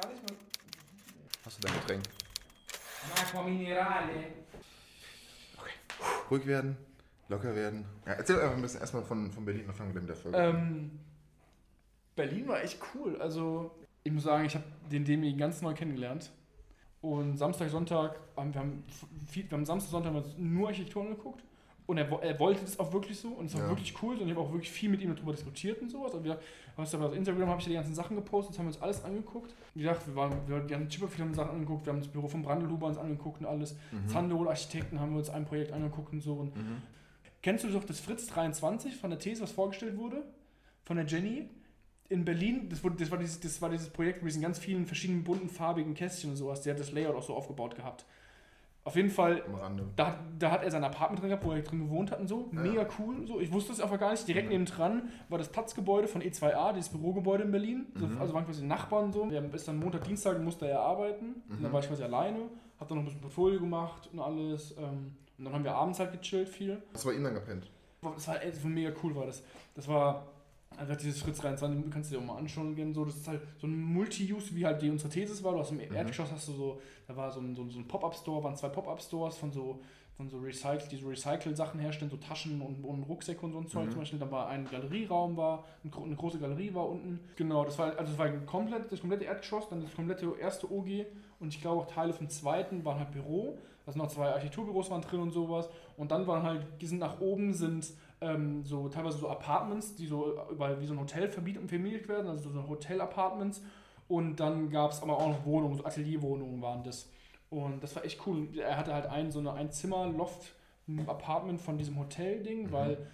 gar nicht mal. Hast du dein Getränk? Acqua Minerale. Ruhig werden, locker werden. Ja, erzähl einfach ein bisschen erstmal von, von Berlin, dann fangen wir mit der Folge. Ähm, Berlin war echt cool. Also, ich muss sagen, ich habe den Demi ganz neu kennengelernt. Und Samstag, Sonntag, wir haben, viel, wir haben Samstag, Sonntag nur Architektur angeguckt. Und er, er wollte das auch wirklich so und es war Ja. wirklich cool. Und ich habe auch wirklich viel mit ihm darüber diskutiert und sowas. Und wir, du, auf Instagram habe ich die ganzen Sachen gepostet, das haben wir uns alles angeguckt. Wie gesagt, wir, waren, wir, wir haben super viele Sachen angeguckt, wir haben das Büro von Brandelhuber uns angeguckt und alles. Mhm. Zanderol Architekten haben wir uns ein Projekt angeguckt und so. Und Mhm. Kennst du doch das Fritz 23 von der These, was vorgestellt wurde? Von der Jenny? In Berlin, das, wurde, das, war dieses, das war dieses Projekt mit diesen ganz vielen verschiedenen bunten, farbigen Kästchen und sowas. Der hat das Layout auch so aufgebaut gehabt. Auf jeden Fall, da, hat- da hat er sein Apartment drin gehabt, wo er drin gewohnt hat und so. Ja. Mega cool. So. Ich wusste es einfach gar nicht. Direkt Mhm. neben dran war das Platzgebäude von E2A, dieses Bürogebäude in Berlin. So, Mhm. Also waren quasi Nachbarn so. Der ist dann Montag, Dienstag musste er arbeiten. Und dann Mhm. war ich quasi alleine. Hab dann noch ein bisschen Portfolio gemacht und alles. ähm, Und dann haben wir abends halt gechillt viel. Du bei ihm dann gepennt? Das war, das war mega cool, war das. Das war also dieses Fritz 23, du kannst du dir auch mal anschauen gehen. So, das ist halt so ein Multi-Use, wie halt die unsere Thesis war. Du hast im Mhm. Erdgeschoss hast du so, da war so ein, so ein, so ein Pop-Up-Store, waren zwei Pop-Up-Stores von so, von so Recycle, die so Recycle-Sachen herstellen, so Taschen und, und Rucksäcke und so ein Zeug Mhm. zum Beispiel. Da war ein Galerieraum, war eine große Galerie war unten. Genau, das war also das war komplett, das komplette Erdgeschoss, dann das komplette erste OG und ich glaube auch Teile vom zweiten waren halt Büro. Also noch zwei Architekturbüros waren drin und sowas. Und dann waren halt, die sind nach oben sind ähm, so teilweise so Apartments, die so überall wie so ein Hotel vermietet und vermietet werden, also so Hotel-Apartments. Und dann gab es aber auch noch Wohnungen, so Atelierwohnungen waren das. Und das war echt cool. Er hatte halt ein, so eine Ein-Zimmer-Loft, ein Apartment von diesem Hotel-Ding, Mhm. weil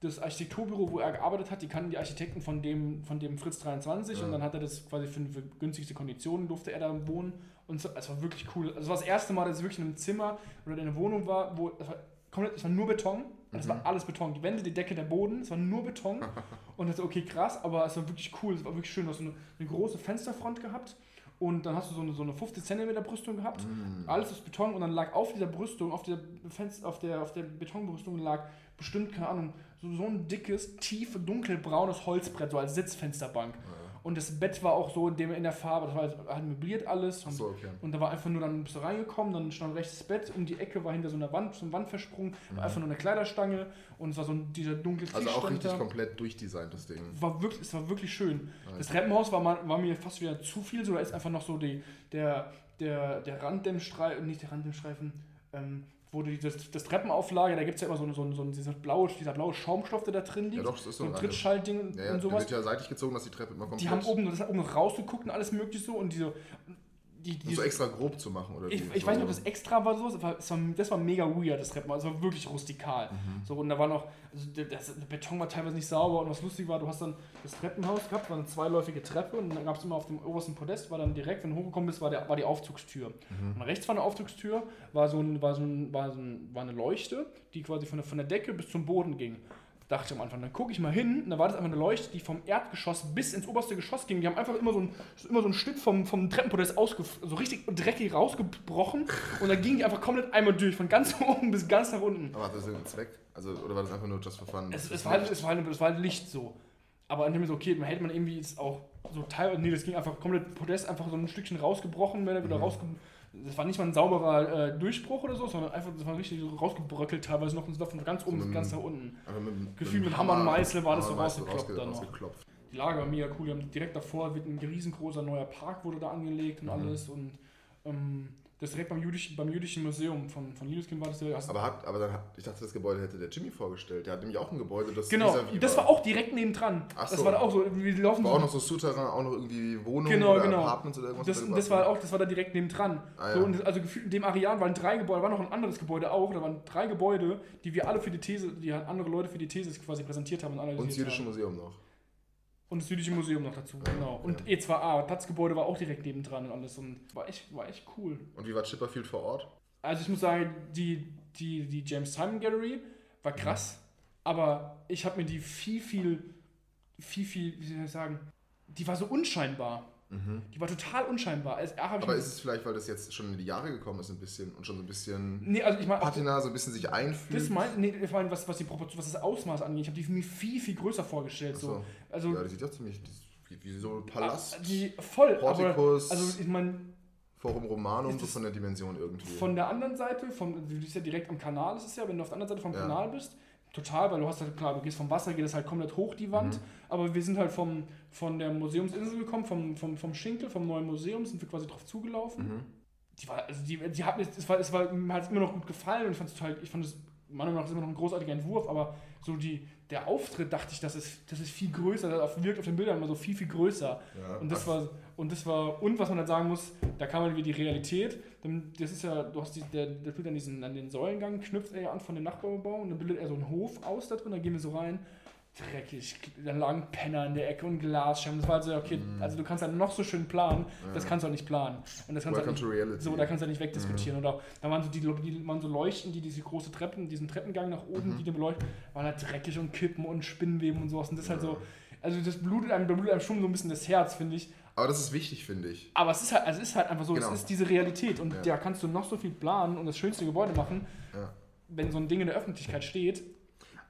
das Architekturbüro, wo er gearbeitet hat, die kannten die Architekten von dem, von dem Fritz 23 Ja. und dann hat er das quasi für, für günstigste Konditionen durfte er da wohnen. Und so, es war wirklich cool. Also es war das erste Mal, dass ich wirklich in einem Zimmer oder in einer Wohnung war, wo komplett, es war nur Beton. Und es Mhm. war alles Beton. Die Wände, die Decke, der Boden, es war nur Beton. und das okay, krass, aber es war wirklich cool. Es war wirklich schön. Du hast eine, eine große Fensterfront gehabt und dann hast du so eine, so eine 50 cm Brüstung gehabt. Mhm. Alles aus Beton und dann lag auf dieser Brüstung, auf der, Fenster, auf der, auf der Betonbrüstung lag bestimmt, keine Ahnung, so, so ein dickes, tief dunkelbraunes Holzbrett, so als Sitzfensterbank. Und das Bett war auch so in, dem, in der Farbe, das war halt, halt möbliert alles. Und, Achso, okay. und da war einfach nur, dann bist du reingekommen, dann stand rechts das Bett, um die Ecke war hinter so einer Wand, so eine Wand versprungen, war einfach nur eine Kleiderstange und es war so ein, dieser dunkle Mhm. Also Tisch auch stand richtig da. komplett durchdesignt, das Ding. War wirklich, es war wirklich schön. Nice. Das Treppenhaus war, mal, war mir fast wieder zu viel, so da ist einfach noch so die, der, der, der Randdämmstreifen, nicht der Randdämmstreifen, ähm, wo die, das, das Treppenauflage, da gibt es ja immer so, so, so dieser, blaue, dieser blaue Schaumstoff, der da drin liegt. Ja, doch, das ist so so ein Trittschaltding und, Ja, ja, und der sowas. wird ja seitlich gezogen, dass die Treppe immer komplett... Die haben oben, das hat oben rausgeguckt und alles mögliche so und diese, die, die, so extra grob zu machen, oder ich, wie? ich weiß nicht, ob das extra war so, es war, war, das war mega weird, das Treppenhaus, es war wirklich rustikal. Mhm. So, und da war noch, also der, das, der Beton war teilweise nicht sauber und was lustig war, du hast dann das Treppenhaus gehabt, war eine zweiläufige Treppe und dann gab es immer auf dem obersten Podest, war dann direkt, wenn du hochgekommen bist, war, der, war die Aufzugstür. Mhm. Und rechts von der Aufzugstür war so, ein, war so, ein, war so ein, war eine Leuchte, die quasi von der, von der Decke bis zum Boden ging. Dachte ich am Anfang, dann gucke ich mal hin, und da war das einfach eine Leuchte, die vom Erdgeschoss bis ins oberste Geschoss ging. Die haben einfach immer so ein, immer so ein Stück vom, vom Treppenpodest so richtig dreckig rausgebrochen und dann ging die einfach komplett einmal durch, von ganz oben bis ganz nach unten. Aber hat das einen Zweck? Also, oder war das einfach nur just for fun? Es, es, war, halt, es, war, halt, es war halt Licht so. Aber dann wir so, okay, man hätte man irgendwie jetzt auch so teilweise, nee, das ging einfach komplett Podest, einfach so ein Stückchen rausgebrochen, wenn er wieder Mhm. rausge... Das war nicht mal ein sauberer äh, Durchbruch oder so, sondern einfach, das war richtig rausgebröckelt teilweise noch und es war von ganz oben bis ganz nach unten. Einfach mit, Gefühl Hammer und Meißel war das so Hammer und Meißel rausgekloppt rausge- dann noch. rausgeklopft. Die Lage war mega cool, direkt davor wird ein riesengroßer neuer Park wurde da angelegt und Mhm. alles und ähm, das direkt beim jüdischen, beim jüdischen Museum von, von Liebeskind war das ja. Aber, hat, aber dann hat, ich dachte, das Gebäude hätte der Jimmy vorgestellt. Der hat nämlich auch ein Gebäude, das genau, das war auch direkt nebendran. Ach Das so. war da auch so, wir laufen War so auch noch so Souterrain, auch noch irgendwie Wohnungen Genau, oder genau. Apartments oder irgendwas. Das, das war auch, das war da direkt nebendran. Ah, so, ja. und das, also gefühlt in dem Areal waren drei Gebäude, war noch ein anderes Gebäude auch. Da waren drei Gebäude, die wir alle für die These, die halt andere Leute für die These quasi präsentiert haben und Und das Jüdische haben. Museum noch. Und das jüdische Museum noch dazu, genau. Und E2A, Platzgebäude war auch direkt nebendran und alles und war echt, war echt cool. Und wie war Chipperfield vor Ort? Also ich muss sagen, die, die, die James Simon Gallery war krass, aber ich habe mir die viel, viel, viel, viel, wie soll ich sagen, die war so unscheinbar. Die war total unscheinbar. Also, A, Aber ist es vielleicht, weil das jetzt schon in die Jahre gekommen ist, ein bisschen und schon so ein bisschen Nee, also ich auch Patina so ein bisschen sich einfühlt? das meint, nee, ich meine, was, was, die was das Ausmaß angeht, ich habe die mir viel, viel größer vorgestellt. So. so. Also, ja, die sieht doch ziemlich. Wie, wie so ein Palast. Die voll, Portikus. aber also ich meine, Forum Romanum, so von der Dimension irgendwie. von der anderen Seite, vom, du bist ja direkt am Kanal, ist es ja, wenn du auf der anderen Seite vom Ja. Kanal bist, total, weil du hast halt, klar, du gehst vom Wasser, geht es halt komplett hoch, die Wand, Mhm. aber wir sind halt vom, von der Museumsinsel gekommen, vom, vom, vom Schinkel, vom neuen Museum, sind wir quasi drauf zugelaufen. mhm. Die war, also die, die hat mir, es war, es war, mir hat es immer noch gut gefallen und ich fand es total, ich fand es, meiner Meinung nach ist immer noch ein großartiger Entwurf, aber so die, der Auftritt dachte ich, das ist, das ist viel größer, das wirkt auf den Bildern immer so viel, viel größer. Ja. Und das war, und das war, und was man dann sagen muss, da kam halt wieder die Realität. Das ist ja, du hast die, der, der bildet an, diesen, an den Säulengang, knüpft er ja an von dem Nachbarbau und dann bildet er so einen Hof aus da drin, da gehen wir so rein. Dreckig, dann lagen Penner in der Ecke und Glasscherben. Das war halt so, okay, Mhm. also du kannst halt noch so schön planen, das Ja. kannst du halt nicht planen. Und das kannst du halt Welcome nicht, so, da kannst du halt nicht wegdiskutieren. Oder da waren so die, die waren so Leuchten, die diese große Treppen, diesen Treppengang nach oben, Mhm. die den beleuchten, waren halt dreckig und Kippen und Spinnweben und sowas. Und das ist halt so, also das blutet einem, da blutet einem schon so ein bisschen das Herz, finde ich. Aber das ist wichtig, finde ich. Aber es ist halt, also es ist halt einfach so, Genau. es ist diese Realität und Ja. da kannst du noch so viel planen und das schönste Gebäude machen, Ja. wenn so ein Ding in der Öffentlichkeit steht.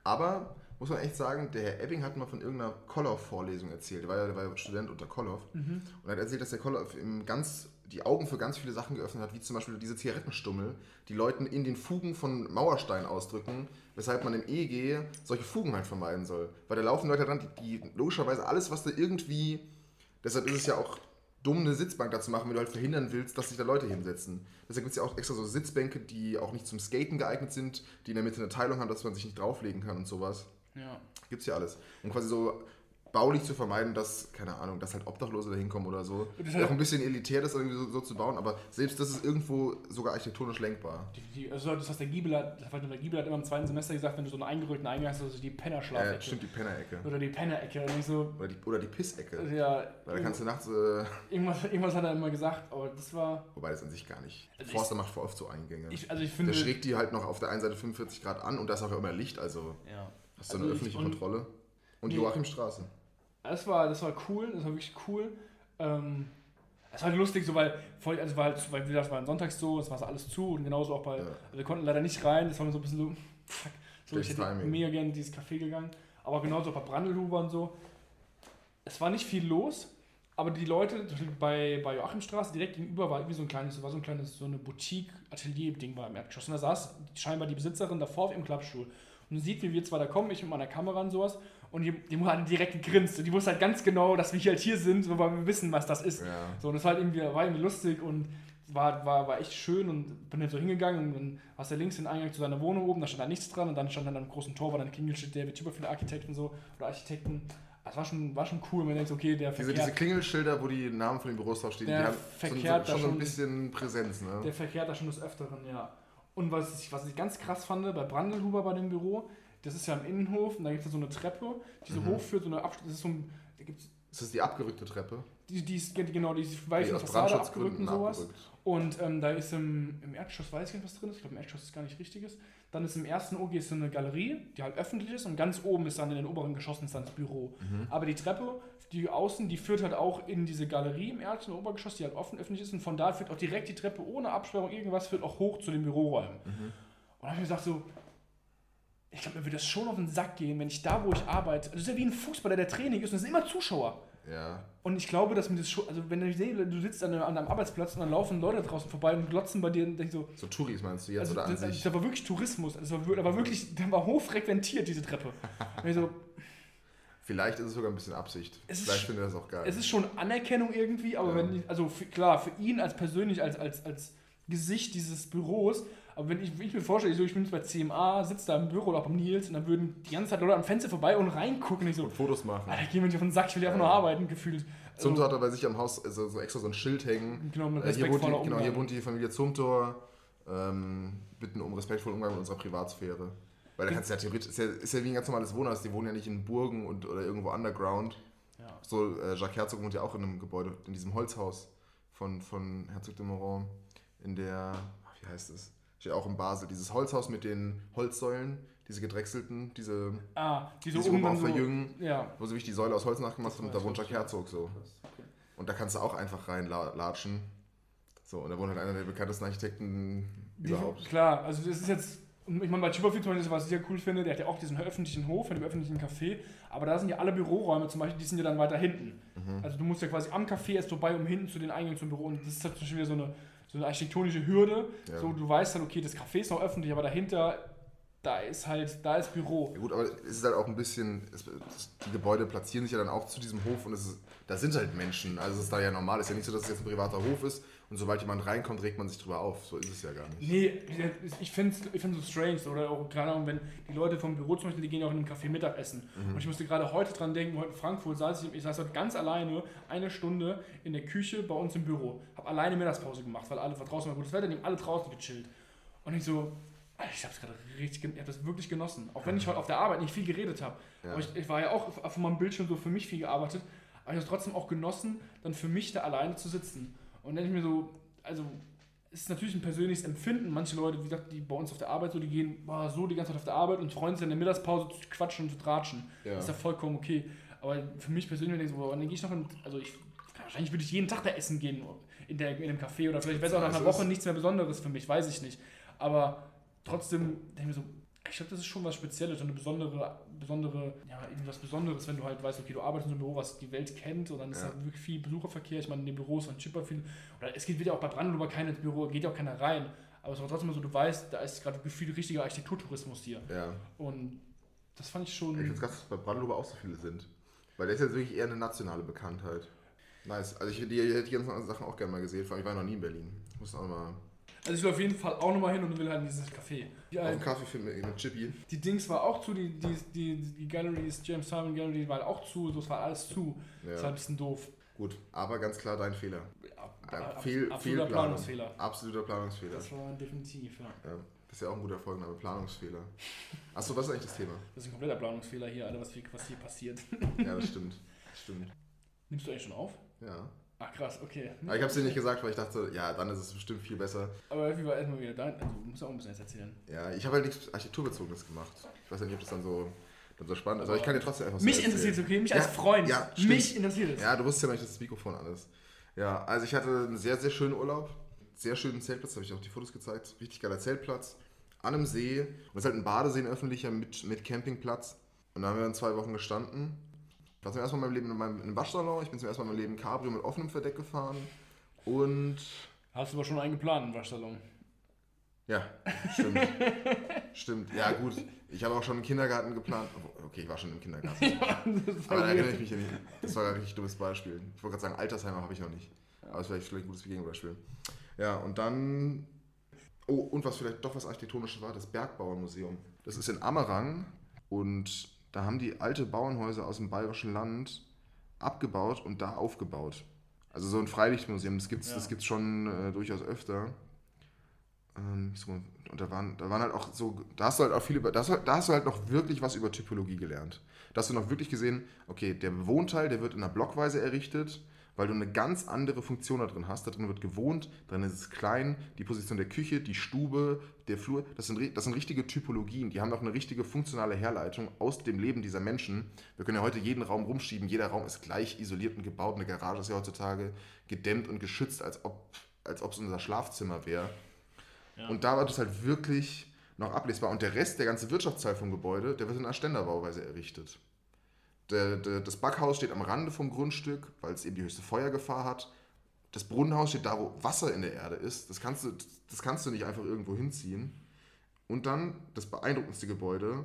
Aber muss man echt sagen, der Herr Ebbing hat mal von irgendeiner Kolloff-Vorlesung erzählt. Der war ja der war ja Student unter Kolloff. Mhm. Und er hat erzählt, dass der Kolloff im ganz, die Augen für ganz viele Sachen geöffnet hat, wie zum Beispiel diese Zigarettenstummel, die Leuten in den Fugen von Mauerstein ausdrücken, weshalb man im EEG solche Fugen halt vermeiden soll. Weil da laufen Leute dran, die, die logischerweise alles, was da irgendwie. Deshalb ist es ja auch dumm, eine Sitzbank dazu machen, wenn du halt verhindern willst, dass sich da Leute hinsetzen. Deshalb gibt es ja auch extra so Sitzbänke, die auch nicht zum Skaten geeignet sind, die in der Mitte eine Teilung haben, dass man sich nicht drauflegen kann und sowas. Ja. Gibt's ja alles. Um quasi so baulich zu vermeiden, dass, keine Ahnung, dass halt Obdachlose da hinkommen oder so. Das Ist auch ein bisschen elitär, das irgendwie so, so zu bauen, aber selbst das ist irgendwo sogar architektonisch lenkbar. Die, die, also das, was der Giebel hat, der Giebel hat immer im zweiten Semester gesagt, wenn du so einen eingerückten Eingang hast, also die Ja, Pennerschlafecke. stimmt, die Pennerecke. Oder die Pennerecke. Ich so, Oder die, oder die Pissecke. ja, Weil da kannst du nachts, äh, irgendwas, irgendwas hat er immer gesagt, aber das war, wobei das an sich gar nicht. Also Forster macht voll oft so Eingänge. ich, also ich Der finde... schrägt die halt noch auf der einen Seite 45 Grad an und da ist auch immer Licht, also ja. hast du Also eine ich- öffentliche Kontrolle. Und Nee. Joachimstraße. Das war, das war cool, das war wirklich cool. Ähm, es war halt lustig, so weil, also war halt, weil wie gesagt, war ein Sonntags so, es war so alles zu und genauso auch bei, Ja. also wir konnten leider nicht rein, das war mir so ein bisschen so, fuck, so ich hätte Timing. mega gerne in dieses Café gegangen, aber genauso auch bei Brandelhuber und so. Es war nicht viel los, aber die Leute bei, bei Joachimstraße direkt gegenüber war irgendwie so ein kleines, war so ein kleines, so eine Boutique-Atelier-Ding war im Erdgeschoss. Und da saß scheinbar die Besitzerin davor auf ihrem Klappstuhl. Und sieht, wie wir zwei da kommen, ich mit meiner Kamera und sowas. Und die, die hat direkt gegrinst. Und die wusste halt ganz genau, dass wir hier halt hier sind, weil wir wissen, was das ist. Ja. So, und das war halt irgendwie, war irgendwie lustig und war, war, war echt schön und bin dann so hingegangen und dann hast du links den Eingang zu seiner Wohnung oben, da stand da nichts dran und dann stand dann am großen Tor, war dann Klingelschild, der wird über viele Architekten so oder Architekten. Das war schon, war schon cool, man denkt, okay, der Diese, verkehrt, diese Klingelschilder, wo die Namen von den Büros draufstehen, Der die haben verkehrt da schon so ein schon- bisschen Präsenz, ne? der verkehrt da schon des Öfteren, ja. Und was ich, was ich ganz krass fand, bei Brandelhuber bei dem Büro, das ist ja im Innenhof und da gibt es so eine Treppe, die so Mhm. hochführt, so eine Abschluss, das ist so ein, da gibt's, Ist das die abgerückte Treppe? die, die ist, genau, die ist weit Die Fassade abgerückt und sowas. abgerückt. Und ähm, da ist im, im Erdgeschoss, weiß ich nicht, was drin ist. Ich glaube, im Erdgeschoss ist gar nicht richtig ist. Dann ist im ersten OG ist so eine Galerie, die halt öffentlich ist. Und ganz oben ist dann in den oberen Geschossen ist dann das Büro. Mhm. Aber die Treppe, die außen, die führt halt auch in diese Galerie im ersten Obergeschoss, die halt offen öffentlich ist. Und von da führt auch direkt die Treppe ohne Absperrung, irgendwas, führt auch hoch zu den Büroräumen. Mhm. Und dann habe ich gesagt so, ich glaube, mir würde das schon auf den Sack gehen, wenn ich da, wo ich arbeite, das ist ja wie ein Fußballer, der Training ist und es sind immer Zuschauer. Ja. Und ich glaube, dass mir das schon, also wenn ich sehe, du sitzt an einem, an einem Arbeitsplatz und dann laufen Leute draußen vorbei und glotzen bei dir und denk so, So Touris meinst du jetzt also oder an das, sich? das war wirklich Tourismus, das war, das war wirklich, der war hochfrequentiert, diese Treppe. Und ich so, Vielleicht ist es sogar ein bisschen Absicht. Es Vielleicht findet er das auch geil. es ist schon Anerkennung irgendwie, aber Ja. wenn ich, also für, klar, für ihn als persönlich, als, als, als Gesicht dieses Büros, aber wenn ich, wenn ich mir vorstelle, ich, so, ich bin jetzt bei CMA, sitze da im Büro oder auch beim Nils und dann würden die ganze Zeit Leute am Fenster vorbei und reingucken und ich so, und Fotos machen. Alter, geh mir nicht auf den Sack, ich will ja einfach nur arbeiten, gefühlt. Also, Zumthor hat er bei sich am Haus also so extra so ein Schild hängen. genau, mit Äh, hier, wohnt die, respektvoller genau, hier wohnt die Familie Zumthor. Ähm, bitten um respektvollen Umgang mit unserer Privatsphäre. Weil da kannst du ja theoretisch, ist ja, ist ja wie ein ganz normales Wohnhaus, die wohnen ja nicht in Burgen und, oder irgendwo underground. Ja. So, äh, Jacques Herzog wohnt ja auch in einem Gebäude, in diesem Holzhaus von, von Herzog de Moron. In der, wie heißt es? Steht auch in Basel. Dieses Holzhaus mit den Holzsäulen, diese gedrechselten, diese, Ah, die die so oben auch so, verjüngen, Ja. wo sie wirklich die Säule aus Holz nachgemacht haben und da wohnt. Jacques Herzog so. Okay. Und da kannst du auch einfach reinlatschen. So, und da wohnt halt einer der bekanntesten Architekten Die, überhaupt. klar, also das ist jetzt, ich meine, bei Chipperfield zum Beispiel, was ich sehr cool finde, der hat ja auch diesen öffentlichen Hof dem öffentlichen Café, aber da sind ja alle Büroräume zum Beispiel, die sind ja dann weiter hinten. Mhm. Also du musst ja quasi am Café erst vorbei, um hinten zu den Eingängen zum Büro. Und das ist halt zum Beispiel wieder so eine, so eine architektonische Hürde. Ja. So, du weißt halt, okay, das Café ist noch öffentlich, aber dahinter, da ist halt, da ist Büro. Ja gut, aber es ist halt auch ein bisschen, es, die Gebäude platzieren sich ja dann auch zu diesem Hof und es ist, da sind halt Menschen. Also es ist da ja normal. Es ist ja nicht so, dass es jetzt ein privater Hof ist und sobald jemand reinkommt, regt man sich drüber auf. So ist es ja gar nicht. Nee, ich finde es ich find's so strange. Oder auch, keine Ahnung, wenn die Leute vom Büro zum Beispiel, die gehen ja auch in einem Café Mittagessen. Und ich musste gerade heute dran denken, heute in Frankfurt saß ich, ich saß heute ganz alleine eine Stunde in der Küche bei uns im Büro. Habe alleine Mittagspause gemacht, weil alle draußen war gutes Wetter, die haben alle draußen gechillt. Und ich so, ich habe es gerade richtig, ich habe das wirklich genossen. Auch wenn ich heute auf der Arbeit nicht viel geredet habe. Ja. Aber ich, ich war ja auch auf- auf meinem Bildschirm so für mich viel gearbeitet. Aber ich habe es trotzdem auch genossen, dann für mich da alleine zu sitzen. Und dann ich mir so, also es ist natürlich ein persönliches Empfinden. Manche Leute, wie gesagt, die bei uns auf der Arbeit so, die gehen boah, so die ganze Zeit auf der Arbeit und freuen sich in der Mittagspause zu quatschen und zu tratschen. Ja. Das ist ja vollkommen okay. Aber für mich persönlich denke ich so, boah, dann gehe ich noch in, also ich, wahrscheinlich würde ich jeden Tag da essen gehen in, der, in dem Café oder vielleicht wäre es auch nach einer Woche nichts mehr Besonderes für mich, weiß ich nicht. Aber trotzdem denke ich mir so, ich glaube, das ist schon was Spezielles und eine besondere, besondere, ja, irgendwas Besonderes, wenn du halt weißt, okay, du arbeitest in so einem Büro, was die Welt kennt und dann ist Ja. da wirklich viel Besucherverkehr. Ich meine, in den Büros von Chipperfield, oder es geht wieder auch bei Brandenburg keiner ins Büro, geht ja auch keiner rein. Aber es war trotzdem so, du weißt, da ist gerade viel richtiger Architekturtourismus hier. Ja. Und das fand ich Ich schon. finde es krass, dass bei Brandenburg auch so viele sind. Weil der ist jetzt wirklich eher eine nationale Bekanntheit. Nice. Also ich hätte die, ich hätte die ganzen anderen Sachen auch gerne mal gesehen. Vor allem, ich war noch nie in Berlin. Ich muss auch mal Also ich will auf jeden Fall auch nochmal hin und will halt in dieses Café. Die, auf einen Kaffee finden mit, mit Chippy. die Dings war auch zu, die, die, die, die Galleries, James Simon Gallery war auch zu, das war alles zu. Das war Ja. ein bisschen doof. Gut, aber ganz klar dein Fehler. Ab, Fehl, absoluter Fehlplanung. Planungsfehler. Absoluter Planungsfehler. Das war definitiv, ja. Ja. Das ist ja auch ein guter Folgenname, Planungsfehler. Achso, was ist eigentlich das Thema? Das ist ein kompletter Planungsfehler hier, Alter, was hier, was hier passiert. Ja, das stimmt. Das stimmt. Nimmst du eigentlich schon auf? Ja. Ach krass, okay. Aber ich habe es dir nicht gesagt, weil ich dachte, ja, dann ist es bestimmt viel besser. Aber irgendwie war erstmal wieder dein. Also, du musst auch ein bisschen jetzt erzählen. Ja, ich habe halt nichts Architekturbezogenes gemacht. Ich weiß ja nicht, ob das dann so, dann so spannend ist, aber ich kann dir trotzdem einfach so Mich interessiert es, okay? Mich Ja, als Freund. ja, stimmt. Mich interessiert es. Ja, du wusstest ja nicht, dass das Mikrofon an ist. Ja, also ich hatte einen sehr, sehr schönen Urlaub. Sehr schönen Zeltplatz, habe ich auch die Fotos gezeigt. Richtig geiler Zeltplatz. An einem See. Und das ist halt ein Badesee, ein öffentlicher mit, mit Campingplatz. Und da haben wir dann zwei Wochen gestanden. Ich war zum ersten Mal in meinem Leben in meinem in einem Waschsalon. Ich bin zum ersten Mal in meinem Leben Cabrio mit offenem Verdeck gefahren. Und Hast du aber schon einen geplant im Waschsalon. ja, stimmt. stimmt. Ja, gut. Ich habe auch schon einen Kindergarten geplant. Okay, ich war schon im Kindergarten. das Aber da erinnere ich mich ja nicht. Das war ein richtig dummes Beispiel. Ich wollte gerade sagen, Altersheimer habe ich noch nicht. Aber das wäre vielleicht ein gutes Gegenbeispiel. Ja, und dann. Oh, und was vielleicht doch was Architektonisches war, das Bergbauernmuseum. Das ist in Ammerang und da haben die alte Bauernhäuser aus dem bayerischen Land abgebaut und da aufgebaut. Also so ein Freilichtmuseum, das gibt es Ja. das gibt's schon äh, durchaus öfter. Ähm, mal- und da waren, da waren halt auch so, da hast du halt auch viel über, da hast, du- da hast du halt noch wirklich was über Typologie gelernt. Da hast du noch wirklich gesehen, okay, der Wohnteil, der wird in einer Blockweise errichtet, weil du eine ganz andere Funktion da drin hast. Da drin wird gewohnt, drin ist es klein, die Position der Küche, die Stube, der Flur, das sind, das sind richtige Typologien, die haben auch eine richtige funktionale Herleitung aus dem Leben dieser Menschen. Wir können ja heute jeden Raum rumschieben, jeder Raum ist gleich isoliert und gebaut, eine Garage ist ja heutzutage gedämmt und geschützt, als ob als ob es unser Schlafzimmer wäre. Ja. Und da war das halt wirklich noch ablesbar. Und der Rest, der ganze Wirtschaftsteil vom Gebäude, der wird in einer Ständerbauweise errichtet. Der, der, das Backhaus steht am Rande vom Grundstück, weil es eben die höchste Feuergefahr hat. Das Brunnenhaus steht da, wo Wasser in der Erde ist. Das kannst du, das kannst du nicht einfach irgendwo hinziehen. Und dann das beeindruckendste Gebäude,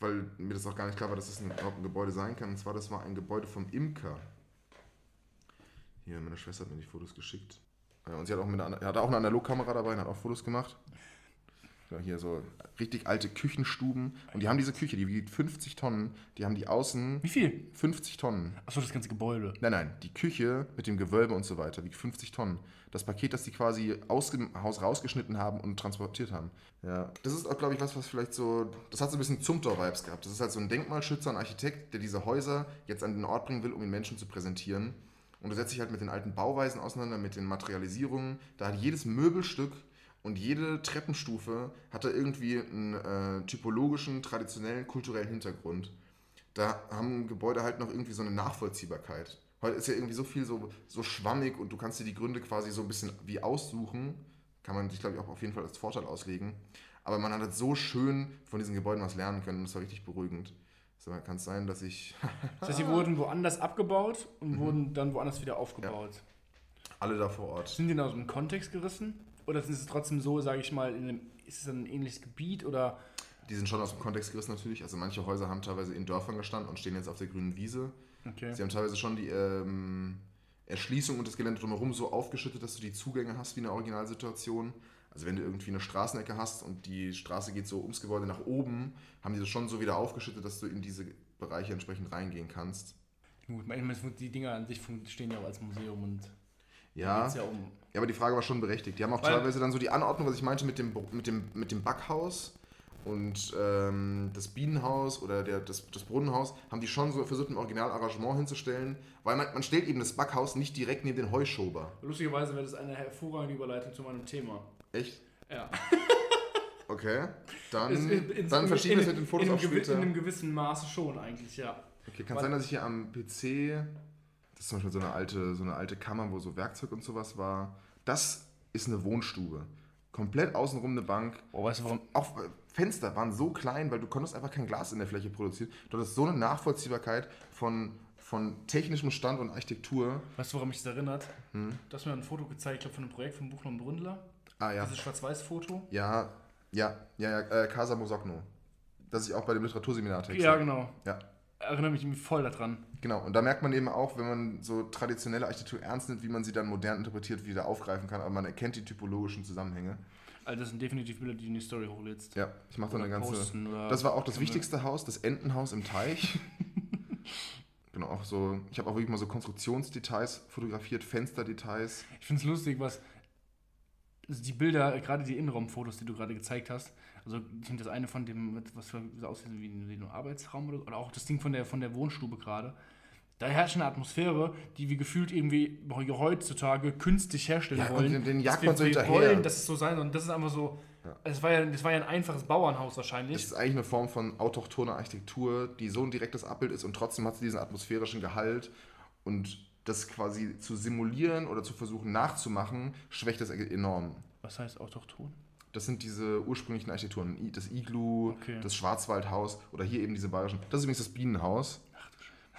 weil mir das auch gar nicht klar war, dass das ein, überhaupt ein Gebäude sein kann. Und zwar, das war ein Gebäude vom Imker. Hier, meine Schwester hat mir die Fotos geschickt. Ja, und sie hat auch, mit einer, hat auch eine Analogkamera dabei und hat auch Fotos gemacht. Hier so richtig alte Küchenstuben. Und die haben diese Küche, die wiegt 50 Tonnen. Die haben die außen Wie viel? 50 Tonnen. Achso, das ganze Gebäude. Nein, nein, die Küche mit dem Gewölbe und so weiter wiegt 50 Tonnen. Das Paket, das die quasi aus dem Haus rausgeschnitten haben und transportiert haben. Ja, das ist auch, glaube ich, was, was vielleicht so, das hat so ein bisschen Zumthor-Vibes gehabt. Das ist halt so ein Denkmalschützer, ein Architekt, der diese Häuser jetzt an den Ort bringen will, um den Menschen zu präsentieren. Und er setzt sich halt mit den alten Bauweisen auseinander, mit den Materialisierungen. Da hat jedes Möbelstück und jede Treppenstufe hat da irgendwie einen äh, typologischen, traditionellen, kulturellen Hintergrund da haben Gebäude halt noch irgendwie so eine Nachvollziehbarkeit. Heute ist ja irgendwie so viel so, so schwammig und du kannst dir die Gründe quasi so ein bisschen wie aussuchen. Kann man sich, glaube ich, auch auf jeden Fall als Vorteil auslegen. Aber man hat halt so schön von diesen Gebäuden was lernen können. Das war richtig beruhigend. So, kann es sein, dass ich. Das heißt, die wurden woanders abgebaut und Mhm. wurden dann woanders wieder aufgebaut. alle da vor Ort. Sind die da aus dem Kontext gerissen? Oder ist es trotzdem so, sage ich mal, in einem, ist es ein ähnliches Gebiet oder Die sind schon aus dem Kontext gerissen natürlich. Also manche Häuser haben teilweise in Dörfern gestanden und stehen jetzt auf der grünen Wiese. okay. Sie haben teilweise schon die ähm, Erschließung und das Gelände drumherum so aufgeschüttet, dass du die Zugänge hast wie in einer Originalsituation. Also wenn du irgendwie eine Straßenecke hast und die Straße geht so ums Gebäude nach oben, haben die das schon so wieder aufgeschüttet, dass du in diese Bereiche entsprechend reingehen kannst. Gut, manchmal die Dinger an sich stehen ja auch als Museum und Ja, ja um. ja, aber die Frage war schon berechtigt. Die haben auch Weil- teilweise dann so die Anordnung, was ich meinte mit dem, mit dem, mit dem Backhaus und ähm, das Bienenhaus oder der, das, das Brunnenhaus, haben die schon so versucht, ein Originalarrangement hinzustellen, weil man, man stellt eben das Backhaus nicht direkt neben den Heuschober. Lustigerweise wäre das eine hervorragende Überleitung zu meinem Thema. Echt? Ja. Okay, dann, Es- in- in- dann in- verschieben wir es in- mit den Fotos in, später. in einem gewissen Maße schon eigentlich, ja. Okay, kann Weil- sein, dass ich hier am PC, das ist zum Beispiel so eine alte, so eine alte Kammer, wo so Werkzeug und sowas war. Das ist eine Wohnstube. Komplett außenrum eine Bank. Oh, weißt du warum? Auch äh, Fenster waren so klein, weil du konntest einfach kein Glas in der Fläche produzieren. Du hattest so eine Nachvollziehbarkeit von, von technischem Stand und Architektur. Weißt du, woran mich das erinnert? Hm? Du hast mir ein Foto gezeigt, ich glaube, von einem Projekt von Buchler und Bründler. Ah ja, Dieses Schwarz-Weiß-Foto. ja, ja, ja, ja, äh, Casa Mosogno. Das ich auch bei dem Literaturseminar texte. Ja, genau. Ja. Erinnere mich voll daran. Genau, und da merkt man eben auch, wenn man so traditionelle Architektur ernst nimmt, wie man sie dann modern interpretiert, wieder aufgreifen kann, aber man erkennt die typologischen Zusammenhänge. Also das sind definitiv Bilder, die in die Story hochlädst. Ja, ich mache da eine ganze. posten Das war auch das wichtigste Haus, das Entenhaus im Teich. genau, auch so. Ich habe auch wirklich mal so Konstruktionsdetails fotografiert, Fensterdetails. Ich finde es lustig, was also die Bilder, gerade die Innenraumfotos, die du gerade gezeigt hast, also ich finde das eine von dem, was so aussieht wie ein, Arbeitsraum oder, so, oder auch das Ding von der, von der Wohnstube gerade. Da herrscht eine Atmosphäre, die wir gefühlt irgendwie heutzutage künstlich herstellen Ja, wollen. den- den jagt man so hinterher. wollen, dass es so sein soll. Und das ist einfach so. Ja. Es war ja, das war ja ein einfaches Bauernhaus wahrscheinlich. ist eigentlich eine Form von autochthoner Architektur, die so ein direktes Abbild ist und trotzdem hat sie diesen atmosphärischen Gehalt. Und das quasi zu simulieren oder zu versuchen nachzumachen, schwächt das enorm. Was heißt autochton? Das sind diese ursprünglichen Architekturen. Das Iglu, Okay. das Schwarzwaldhaus oder hier eben diese bayerischen. Das ist übrigens das Bienenhaus.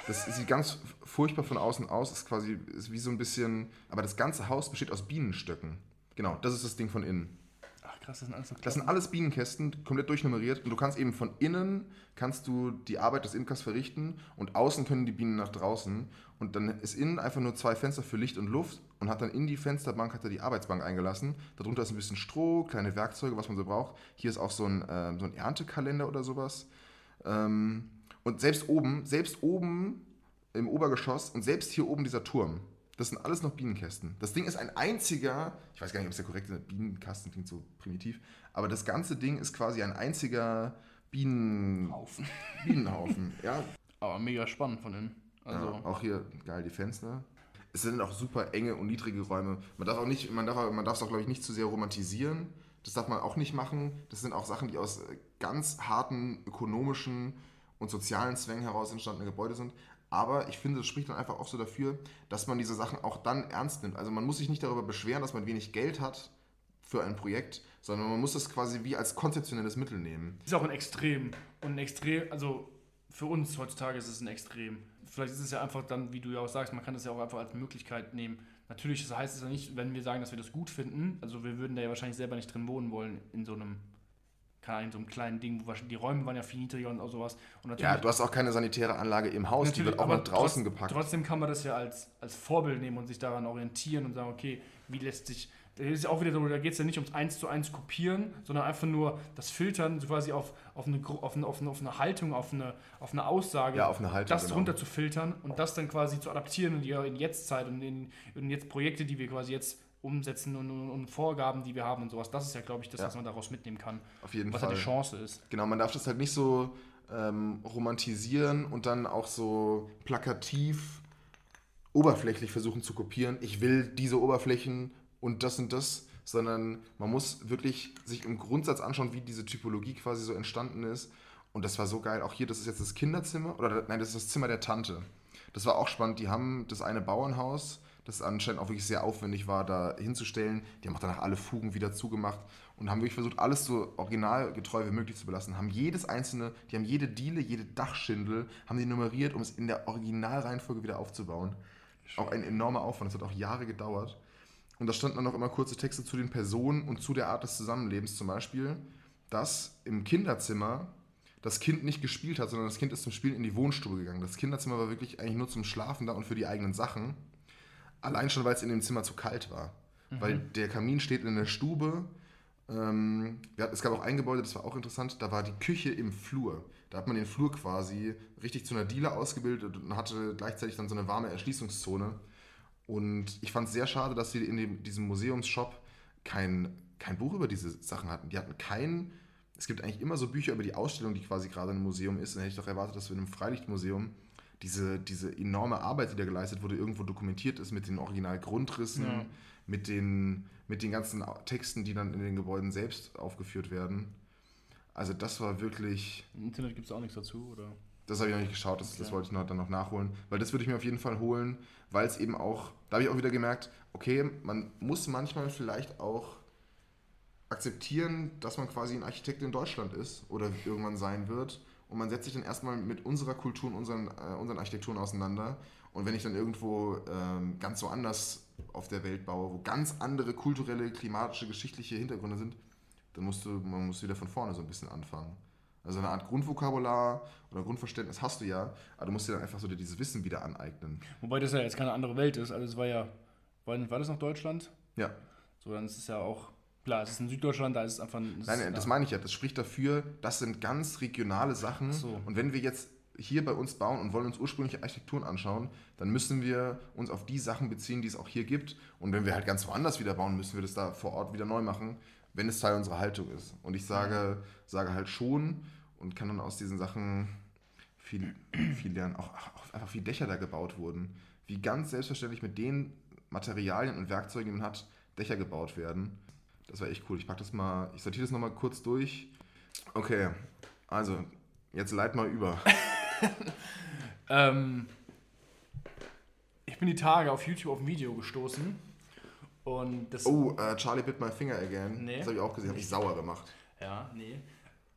Das sieht ganz furchtbar von außen aus, ist quasi ist wie so ein bisschen. Aber das ganze Haus besteht aus Bienenstöcken. Genau, das ist das Ding von innen. Ach krass, das sind alles so Das sind alles Bienenkästen, komplett durchnummeriert und du kannst eben von innen kannst du die Arbeit des Imkers verrichten und außen können die Bienen nach draußen und dann ist innen einfach nur zwei Fenster für Licht und Luft und hat dann in die Fensterbank hat er die Arbeitsbank eingelassen. Darunter ist ein bisschen Stroh, kleine Werkzeuge, was man so braucht. Hier ist auch so ein, äh, so ein Erntekalender oder sowas. Ähm, und selbst oben, selbst oben im Obergeschoss und selbst hier oben dieser Turm, das sind alles noch Bienenkästen. Das Ding ist ein einziger, ich weiß gar nicht, ob es der korrekte Bienenkasten klingt so primitiv, aber das ganze Ding ist quasi ein einziger Bienen, Haufen. Bienenhaufen. ja, Aber mega spannend von innen. Also, ja, auch hier geil die Fenster. Es sind auch super enge und niedrige Räume. Man darf auch nicht, man darf, man darf es auch glaube ich nicht zu sehr romantisieren. Das darf man auch nicht machen. Das sind auch Sachen, die aus äh, ganz harten ökonomischen und sozialen Zwängen heraus entstandene Gebäude sind. Aber ich finde, das spricht dann einfach auch so dafür, dass man diese Sachen auch dann ernst nimmt. Also man muss sich nicht darüber beschweren, dass man wenig Geld hat für ein Projekt, sondern man muss das quasi wie als konzeptionelles Mittel nehmen. ist auch ein Extrem. Und ein Extrem, also für uns heutzutage ist es ein Extrem. Vielleicht ist es ja einfach dann, wie du ja auch sagst, man kann das ja auch einfach als Möglichkeit nehmen. Natürlich das heißt es ja nicht, wenn wir sagen, dass wir das gut finden, also wir würden da ja wahrscheinlich selber nicht drin wohnen wollen in so einem, in so einem kleinen Ding, wo wahrscheinlich die Räume waren ja viel niedriger und auch sowas. Und natürlich, Ja, du hast auch keine sanitäre Anlage im Haus, die wird auch noch draußen trotz- gepackt. Trotzdem kann man das ja als, als Vorbild nehmen und sich daran orientieren und sagen, okay, wie lässt sich. Das ist ja auch wieder so, da geht es ja nicht ums eins zu eins kopieren, sondern einfach nur das Filtern, so quasi auf, auf, eine, auf, eine, auf, eine, auf eine Haltung, auf eine, auf eine Aussage, Ja, auf eine Haltung, das genau. runter zu filtern und das dann quasi zu adaptieren in die in Jetztzeit und in, in jetzt Projekte, die wir quasi jetzt umsetzen und, und, und Vorgaben, die wir haben und sowas. Das ist ja, glaube ich, das, Ja. was man daraus mitnehmen kann, Auf jeden was Fall. halt die Chance ist. Genau, man darf das halt nicht so ähm, romantisieren und dann auch so plakativ oberflächlich versuchen zu kopieren. Ich will diese Oberflächen und das und das, sondern man muss wirklich sich im Grundsatz anschauen, wie diese Typologie quasi so entstanden ist. Und das war so geil. Auch hier, das ist jetzt das Kinderzimmer, oder nein, das ist das Zimmer der Tante. Das war auch spannend. Die haben das eine Bauernhaus, das anscheinend auch wirklich sehr aufwendig war, da hinzustellen. Die haben auch danach alle Fugen wieder zugemacht und haben wirklich versucht, alles so originalgetreu wie möglich zu belassen. Haben jedes einzelne, die haben jede Diele, jede Dachschindel, haben die nummeriert, um es in der Originalreihenfolge wieder aufzubauen. Auch ein enormer Aufwand, das hat auch Jahre gedauert. Und da standen dann noch immer kurze Texte zu den Personen und zu der Art des Zusammenlebens. Zum Beispiel, dass im Kinderzimmer das Kind nicht gespielt hat, sondern das Kind ist zum Spielen in die Wohnstube gegangen. Das Kinderzimmer war wirklich eigentlich nur zum Schlafen da und für die eigenen Sachen. Allein schon, weil es in dem Zimmer zu kalt war. Mhm. Weil der Kamin steht in der Stube. Ähm, ja, es gab auch ein Gebäude, das war auch interessant, da war die Küche im Flur. Da hat man den Flur quasi richtig zu einer Diele ausgebildet und hatte gleichzeitig dann so eine warme Erschließungszone. Und ich fand es sehr schade, dass sie in dem, diesem Museumsshop kein, kein Buch über diese Sachen hatten. Die hatten kein es gibt eigentlich immer so Bücher über die Ausstellung, die quasi gerade im Museum ist. Dann hätte ich doch erwartet, dass wir in einem Freilichtmuseum diese, diese enorme Arbeit, die da geleistet wurde, irgendwo dokumentiert ist mit den Originalgrundrissen, ja. mit, den, mit den ganzen Texten, die dann in den Gebäuden selbst aufgeführt werden. Also das war wirklich... Im Internet gibt es auch nichts dazu, oder? Das habe ich noch nicht geschaut, das, okay. das wollte ich noch, dann noch nachholen. Weil das würde ich mir auf jeden Fall holen, weil es eben auch, da habe ich auch wieder gemerkt, okay, man muss manchmal vielleicht auch akzeptieren, dass man quasi ein Architekt in Deutschland ist oder irgendwann sein wird. Und man setzt sich dann erstmal mit unserer Kultur und unseren, äh, unseren Architekturen auseinander. Und wenn ich dann irgendwo ähm, ganz so anders auf der Welt baue, wo ganz andere kulturelle, klimatische, geschichtliche Hintergründe sind, dann musst du, man muss wieder von vorne so ein bisschen anfangen. Also eine Art Grundvokabular oder Grundverständnis hast du ja, aber du musst dir dann einfach so dieses Wissen wieder aneignen. Wobei das ja jetzt keine andere Welt ist. Also es war ja, war, war das noch Deutschland? Ja. So, dann ist es ja auch Klar, es ist in Süddeutschland, da ist es einfach. Das Nein, das meine ich ja. Das spricht dafür, das sind ganz regionale Sachen. So. Und wenn wir jetzt hier bei uns bauen und wollen uns ursprüngliche Architekturen anschauen, dann müssen wir uns auf die Sachen beziehen, die es auch hier gibt. Und wenn wir halt ganz woanders wieder bauen, müssen wir das da vor Ort wieder neu machen, wenn es Teil unserer Haltung ist. Und ich sage, sage halt schon und kann dann aus diesen Sachen viel, viel lernen. Auch, auch einfach wie Dächer da gebaut wurden. Wie ganz selbstverständlich mit den Materialien und Werkzeugen, die man hat, Dächer gebaut werden. Das war echt cool. Ich pack das mal, ich sortiere das nochmal kurz durch. Okay, also, jetzt leit mal über. ähm, ich bin die Tage auf YouTube auf ein Video gestoßen. Und das oh, uh, Charlie bit my finger again. Nee. Das habe ich auch gesehen, habe ich sauer gemacht. Ja, nee.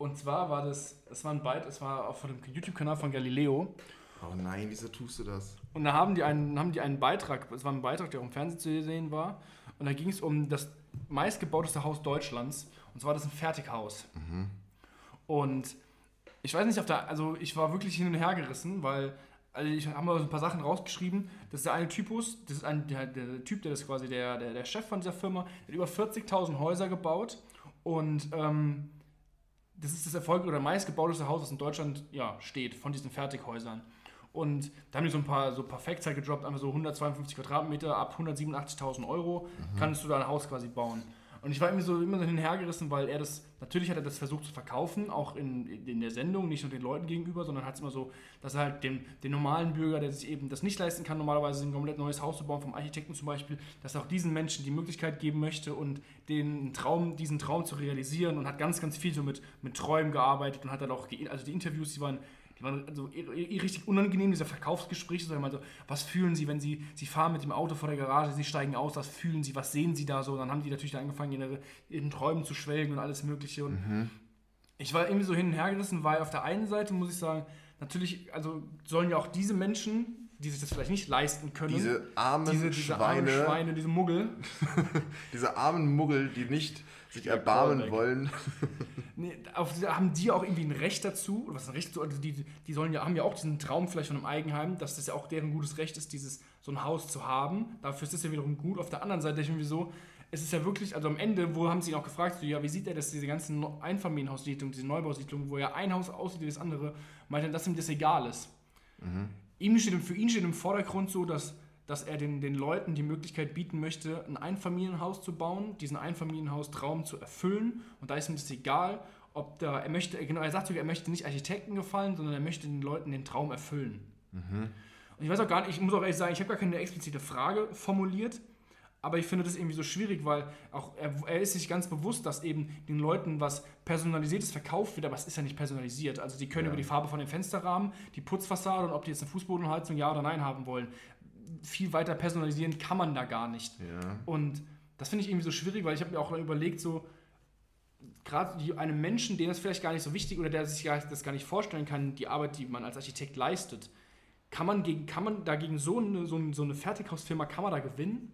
Und zwar war das, das war ein Byte, es war auf dem YouTube-Kanal von Galileo. Oh nein, wieso tust du das? Und da haben die einen, haben die einen Beitrag, es war ein Beitrag, der auch im Fernsehen zu sehen war. Und da ging es um das meistgebauteste Haus Deutschlands. Und zwar das ein Fertighaus. Mhm. Und ich weiß nicht, ob da, also ich war wirklich hin und her gerissen, weil also ich habe mal so ein paar Sachen rausgeschrieben. Das ist der eine Typus, das ist ein, der, der Typ, der ist quasi der, der, der Chef von dieser Firma, der hat über 40.000 Häuser gebaut und ähm, das ist das Erfolg oder meistgebauteste Haus, das in Deutschland ja, steht, von diesen Fertighäusern. Und da haben die so ein paar so Perfekts halt gedroppt, einfach so 152 Quadratmeter ab 187.000 Euro mhm. kannst du da ein Haus quasi bauen. Und ich war irgendwie so immer so hinhergerissen, weil er das, natürlich hat er das versucht zu verkaufen, auch in, in der Sendung, nicht nur den Leuten gegenüber, sondern hat es immer so, dass er halt dem, den normalen Bürger, der sich eben das nicht leisten kann, normalerweise ein komplett neues Haus zu bauen, vom Architekten zum Beispiel, dass er auch diesen Menschen die Möglichkeit geben möchte und den Traum, diesen Traum zu realisieren und hat ganz, ganz viel so mit, mit Träumen gearbeitet und hat dann auch, also die Interviews, die waren die waren so richtig unangenehm, dieser Verkaufsgespräch, sondern mal so, was fühlen Sie, wenn Sie, Sie fahren mit dem Auto vor der Garage, Sie steigen aus, was fühlen Sie, was sehen Sie da so? dann haben die natürlich dann angefangen, in ihren Träumen zu schwelgen und alles Mögliche. Und mhm. ich war irgendwie so hin und her gerissen, weil auf der einen Seite muss ich sagen, natürlich, also sollen ja auch diese Menschen, die sich das vielleicht nicht leisten können. Diese armen diese, diese Schweine. Armen Schweine, diese Muggel. diese armen Muggel, die nicht sich erbarmen wollen. nee, auf, haben die auch irgendwie ein Recht dazu? Oder was ein Recht dazu? Also die, die sollen ja, haben ja auch diesen Traum vielleicht von einem Eigenheim, dass das ja auch deren gutes Recht ist, dieses so ein Haus zu haben. Dafür ist es ja wiederum gut. Auf der anderen Seite irgendwie so, es ist ja wirklich, also am Ende, wo haben sie ihn auch gefragt, so, ja, wie sieht er das, diese ganzen Einfamilienhaussiedlungen, diese Neubausiedlungen, wo ja ein Haus aussieht wie das andere, meint er, dass ihm das egal ist. Mhm. Ihm steht, für ihn steht im Vordergrund so, dass dass er den, den Leuten die Möglichkeit bieten möchte, ein Einfamilienhaus zu bauen, diesen Einfamilienhaustraum zu erfüllen. Und da ist ihm das egal, ob da, er möchte, genau, er sagt sogar, er möchte nicht Architekten gefallen, sondern er möchte den Leuten den Traum erfüllen. Mhm. Und ich weiß auch gar nicht, ich muss auch ehrlich sagen, ich habe gar keine explizite Frage formuliert, aber ich finde das irgendwie so schwierig, weil auch er, er, ist sich ganz bewusst, dass eben den Leuten was Personalisiertes verkauft wird, aber es ist ja nicht personalisiert. Also die können ja. über die Farbe von den Fensterrahmen, die Putzfassade und ob die jetzt eine Fußbodenheizung ja oder nein haben wollen viel weiter personalisieren kann man da gar nicht. Ja. Und das finde ich irgendwie so schwierig, weil ich habe mir auch überlegt, so gerade einem Menschen, dem das vielleicht gar nicht so wichtig oder der sich das gar nicht vorstellen kann, die Arbeit, die man als Architekt leistet, kann man, gegen, kann man dagegen so eine, so, eine, so eine Fertighausfirma, kann man da gewinnen?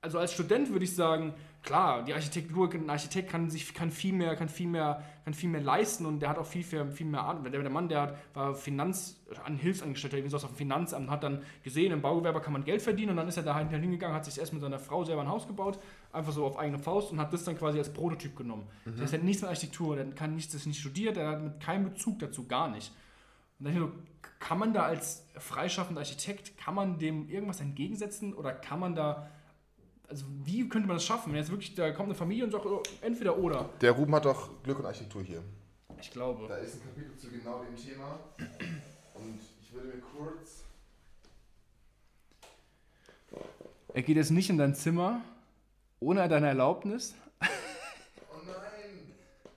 Also als Student würde ich sagen, klar, die Architektur, ein Architekt kann sich kann viel mehr, kann viel mehr, kann viel mehr leisten und der hat auch viel, viel, viel mehr Ahnung. Der, Mann, der hat, war Finanz, ein Hilfsangestellter, irgendwie sowas auf dem Finanzamt, hat dann gesehen, im Baugewerbe kann man Geld verdienen und dann ist er da halt hingegangen, hat sich erst mit seiner Frau selber ein Haus gebaut, einfach so auf eigene Faust und hat das dann quasi als Prototyp genommen. Mhm. Das heißt, er nichts mit Architektur, der kann nichts, das nicht studiert, der hat mit keinem Bezug dazu, gar nicht. Und dann so, kann man da als freischaffender Architekt, kann man dem irgendwas entgegensetzen oder kann man da also wie könnte man das schaffen, wenn jetzt wirklich, da kommt eine Familie und sagt, oh, entweder oder. Der Ruben hat doch Glück und Architektur hier. Ich glaube. Da ist ein Kapitel zu genau dem Thema. Und ich würde mir kurz. Er geht jetzt nicht in dein Zimmer ohne deine Erlaubnis. Oh nein!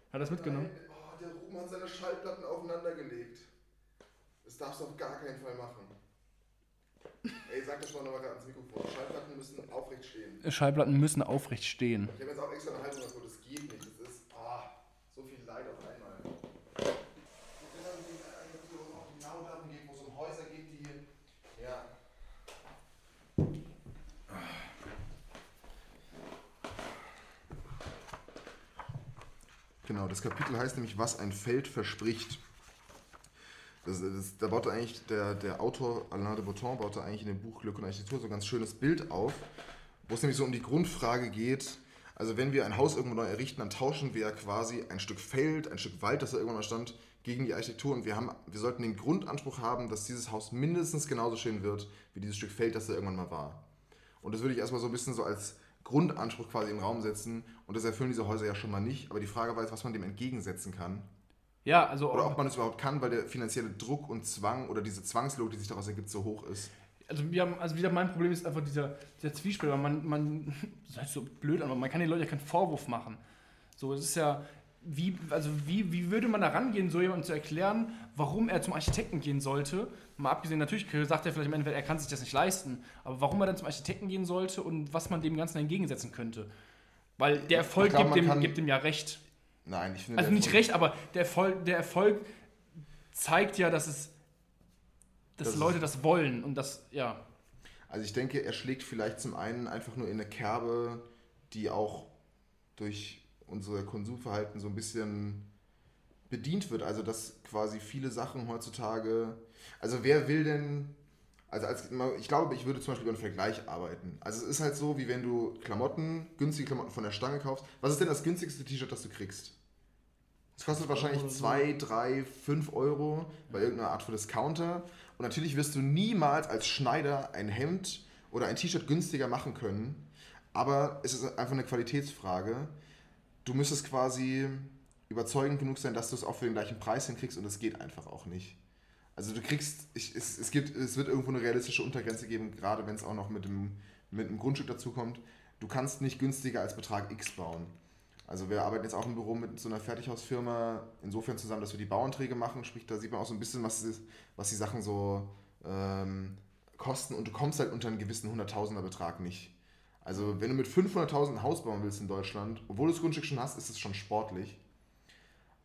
Hat er das mitgenommen? Nein. Oh, der Ruben hat seine Schallplatten aufeinandergelegt. Das darfst du auf gar keinen Fall machen. Ey, sag das mal nochmal gerade ans Mikrofon. Schallplatten müssen aufrecht stehen. Schallplatten müssen aufrecht stehen. Ich habe jetzt auch extra eine Haltung davor, das geht nicht. Das ist oh, so viel Leid auf einmal. Wenn dann die auch die Nahdaten geht, wo es um Häuser geht, die. Ja. Genau, das Kapitel heißt nämlich, was ein Feld verspricht. Das, das, da baute eigentlich der, der Autor Alain de Botton baute eigentlich in dem Buch Glück und Architektur so ein ganz schönes Bild auf, wo es nämlich so um die Grundfrage geht. Also wenn wir ein Haus irgendwo neu errichten, dann tauschen wir ja quasi ein Stück Feld, ein Stück Wald, das da irgendwann mal stand, gegen die Architektur. Und wir, haben, wir sollten den Grundanspruch haben, dass dieses Haus mindestens genauso schön wird, wie dieses Stück Feld, das da irgendwann mal war. Und das würde ich erstmal so ein bisschen so als Grundanspruch quasi den Raum setzen. Und das erfüllen diese Häuser ja schon mal nicht. Aber die Frage war jetzt, was man dem entgegensetzen kann. Ja, also. Oder ob man es überhaupt kann, weil der finanzielle Druck und Zwang oder diese Zwangslogik, die sich daraus ergibt, so hoch ist. Also, wir haben, also wieder mein Problem ist einfach dieser, dieser Zwiespalt, weil man, man, das heißt so blöd, aber man kann den Leuten ja keinen Vorwurf machen. So, es ist ja, wie, also wie, wie würde man da rangehen, so jemandem zu erklären, warum er zum Architekten gehen sollte? Mal abgesehen, natürlich sagt er vielleicht im Endeffekt, er kann sich das nicht leisten, aber warum er dann zum Architekten gehen sollte und was man dem Ganzen entgegensetzen könnte. Weil der Erfolg glaub, gibt, dem, gibt dem ja recht. Nein, ich finde. Also nicht recht, aber der Erfolg, der Erfolg zeigt ja, dass es. dass das Leute das wollen und das, ja. Also ich denke, er schlägt vielleicht zum einen einfach nur in eine Kerbe, die auch durch unser Konsumverhalten so ein bisschen bedient wird. Also dass quasi viele Sachen heutzutage. Also wer will denn. Also als, ich glaube, ich würde zum Beispiel über einen Vergleich arbeiten. Also es ist halt so, wie wenn du Klamotten, günstige Klamotten von der Stange kaufst. Was ist denn das günstigste T-Shirt, das du kriegst? Es kostet wahrscheinlich 2, 3, 5 Euro bei irgendeiner Art von Discounter. Und natürlich wirst du niemals als Schneider ein Hemd oder ein T-Shirt günstiger machen können. Aber es ist einfach eine Qualitätsfrage. Du müsstest quasi überzeugend genug sein, dass du es auch für den gleichen Preis hinkriegst und das geht einfach auch nicht. Also du kriegst, ich, es, es, gibt, es wird irgendwo eine realistische Untergrenze geben, gerade wenn es auch noch mit dem, mit einem Grundstück dazu kommt. Du kannst nicht günstiger als Betrag X bauen. Also wir arbeiten jetzt auch im Büro mit so einer Fertighausfirma insofern zusammen, dass wir die Bauanträge machen. Sprich, da sieht man auch so ein bisschen, was, ist, was die Sachen so ähm, kosten und du kommst halt unter einen gewissen Hunderttausender Betrag nicht. Also wenn du mit 500.000 ein Haus bauen willst in Deutschland, obwohl du das Grundstück schon hast, ist es schon sportlich.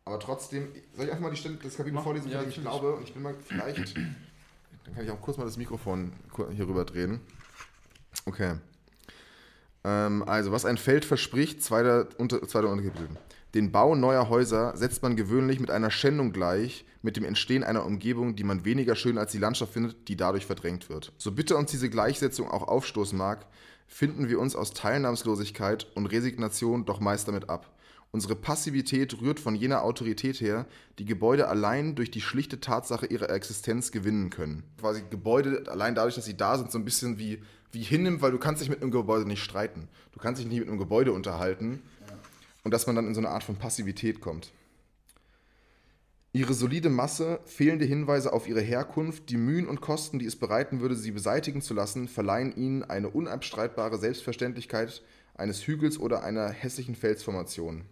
Aber trotzdem, soll ich einfach mal die Stelle, das Kapitel vorlesen, ja, ich glaube, und ich bin mal vielleicht, dann kann ich auch kurz mal das Mikrofon hier rüber drehen. Okay. Ähm, also, was ein Feld verspricht, zweiter, unter, zweiter Unterkapitel. Den Bau neuer Häuser setzt man gewöhnlich mit einer Schändung gleich, mit dem Entstehen einer Umgebung, die man weniger schön als die Landschaft findet, die dadurch verdrängt wird. So bitter uns diese Gleichsetzung auch aufstoßen mag, finden wir uns aus Teilnahmslosigkeit und Resignation doch meist damit ab. Unsere Passivität rührt von jener Autorität her, die Gebäude allein durch die schlichte Tatsache ihrer Existenz gewinnen können. Quasi Gebäude allein dadurch, dass sie da sind, so ein bisschen wie wie hinnimmt, weil du kannst dich mit einem Gebäude nicht streiten. Du kannst dich nicht mit einem Gebäude unterhalten ja. und dass man dann in so eine Art von Passivität kommt. Ihre solide Masse, fehlende Hinweise auf ihre Herkunft, die Mühen und Kosten, die es bereiten würde, sie beseitigen zu lassen, verleihen ihnen eine unabstreitbare Selbstverständlichkeit eines Hügels oder einer hässlichen Felsformation.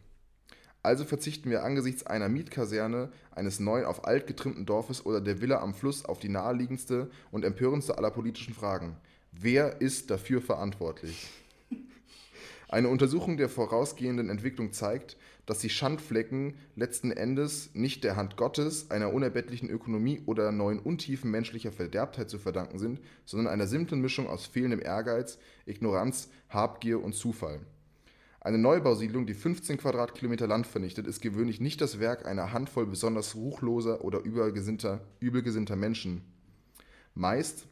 Also verzichten wir angesichts einer Mietkaserne, eines neuen auf alt getrimmten Dorfes oder der Villa am Fluss auf die naheliegendste und empörendste aller politischen Fragen. Wer ist dafür verantwortlich? Eine Untersuchung der vorausgehenden Entwicklung zeigt, dass die Schandflecken letzten Endes nicht der Hand Gottes, einer unerbettlichen Ökonomie oder neuen Untiefen menschlicher Verderbtheit zu verdanken sind, sondern einer simplen Mischung aus fehlendem Ehrgeiz, Ignoranz, Habgier und Zufall. Eine Neubausiedlung, die 15 Quadratkilometer Land vernichtet, ist gewöhnlich nicht das Werk einer Handvoll besonders ruchloser oder übelgesinnter Menschen. Meist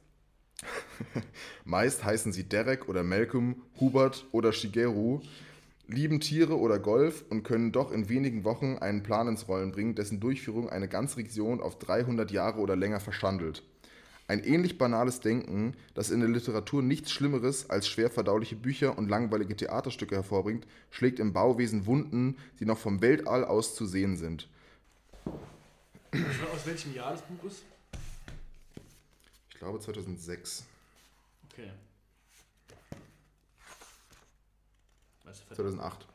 Meist heißen sie Derek oder Malcolm, Hubert oder Shigeru, lieben Tiere oder Golf und können doch in wenigen Wochen einen Plan ins Rollen bringen, dessen Durchführung eine ganze Region auf 300 Jahre oder länger verschandelt. Ein ähnlich banales Denken, das in der Literatur nichts Schlimmeres als schwer verdauliche Bücher und langweilige Theaterstücke hervorbringt, schlägt im Bauwesen Wunden, die noch vom Weltall aus zu sehen sind. Aus welchem Jahr das Buch ist? Ich glaube 2006. Okay. 2008.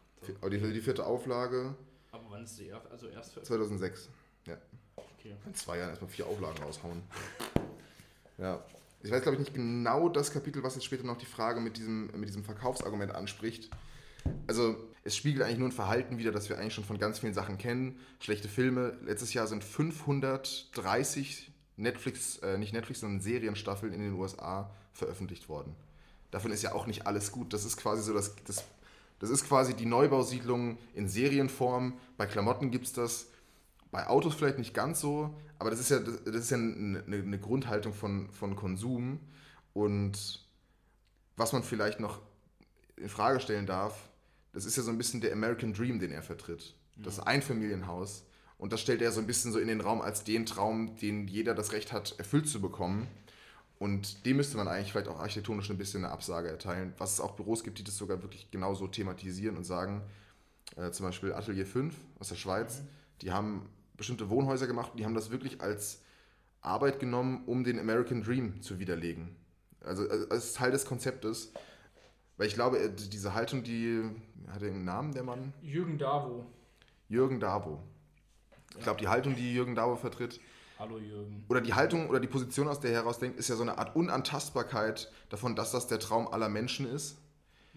Aber die, die vierte Auflage. Aber wann ist die erste? Also erst 2006. Ja. Okay. In zwei Jahren erstmal vier Auflagen raushauen. ja. Ich weiß, glaube ich, nicht genau das Kapitel, was jetzt später noch die Frage mit diesem, mit diesem Verkaufsargument anspricht. Also, es spiegelt eigentlich nur ein Verhalten wider, das wir eigentlich schon von ganz vielen Sachen kennen. Schlechte Filme. Letztes Jahr sind 530 Netflix, äh, nicht Netflix, sondern Serienstaffeln in den USA veröffentlicht worden. Davon ist ja auch nicht alles gut. Das ist quasi so das, das das ist quasi die Neubausiedlung in Serienform. Bei Klamotten gibt es das. Bei Autos vielleicht nicht ganz so, aber das ist ja, das ist ja eine, eine Grundhaltung von, von Konsum. Und was man vielleicht noch in Frage stellen darf, das ist ja so ein bisschen der American Dream, den er vertritt. Das Einfamilienhaus. Und das stellt er so ein bisschen so in den Raum als den Traum, den jeder das Recht hat, erfüllt zu bekommen. Und dem müsste man eigentlich vielleicht auch architektonisch ein bisschen eine Absage erteilen, was es auch Büros gibt, die das sogar wirklich genauso thematisieren und sagen, äh, zum Beispiel Atelier 5 aus der Schweiz, mhm. die haben bestimmte Wohnhäuser gemacht und die haben das wirklich als Arbeit genommen, um den American Dream zu widerlegen. Also, als Teil des Konzeptes. Weil ich glaube, äh, diese Haltung, die hat den Namen, der Mann? Jürgen Davo. Jürgen Davo. Ich glaube, die Haltung, die Jürgen Davo vertritt, Hallo Jürgen. Oder die Haltung oder die Position, aus der er herausdenkt, ist ja so eine Art Unantastbarkeit davon, dass das der Traum aller Menschen ist.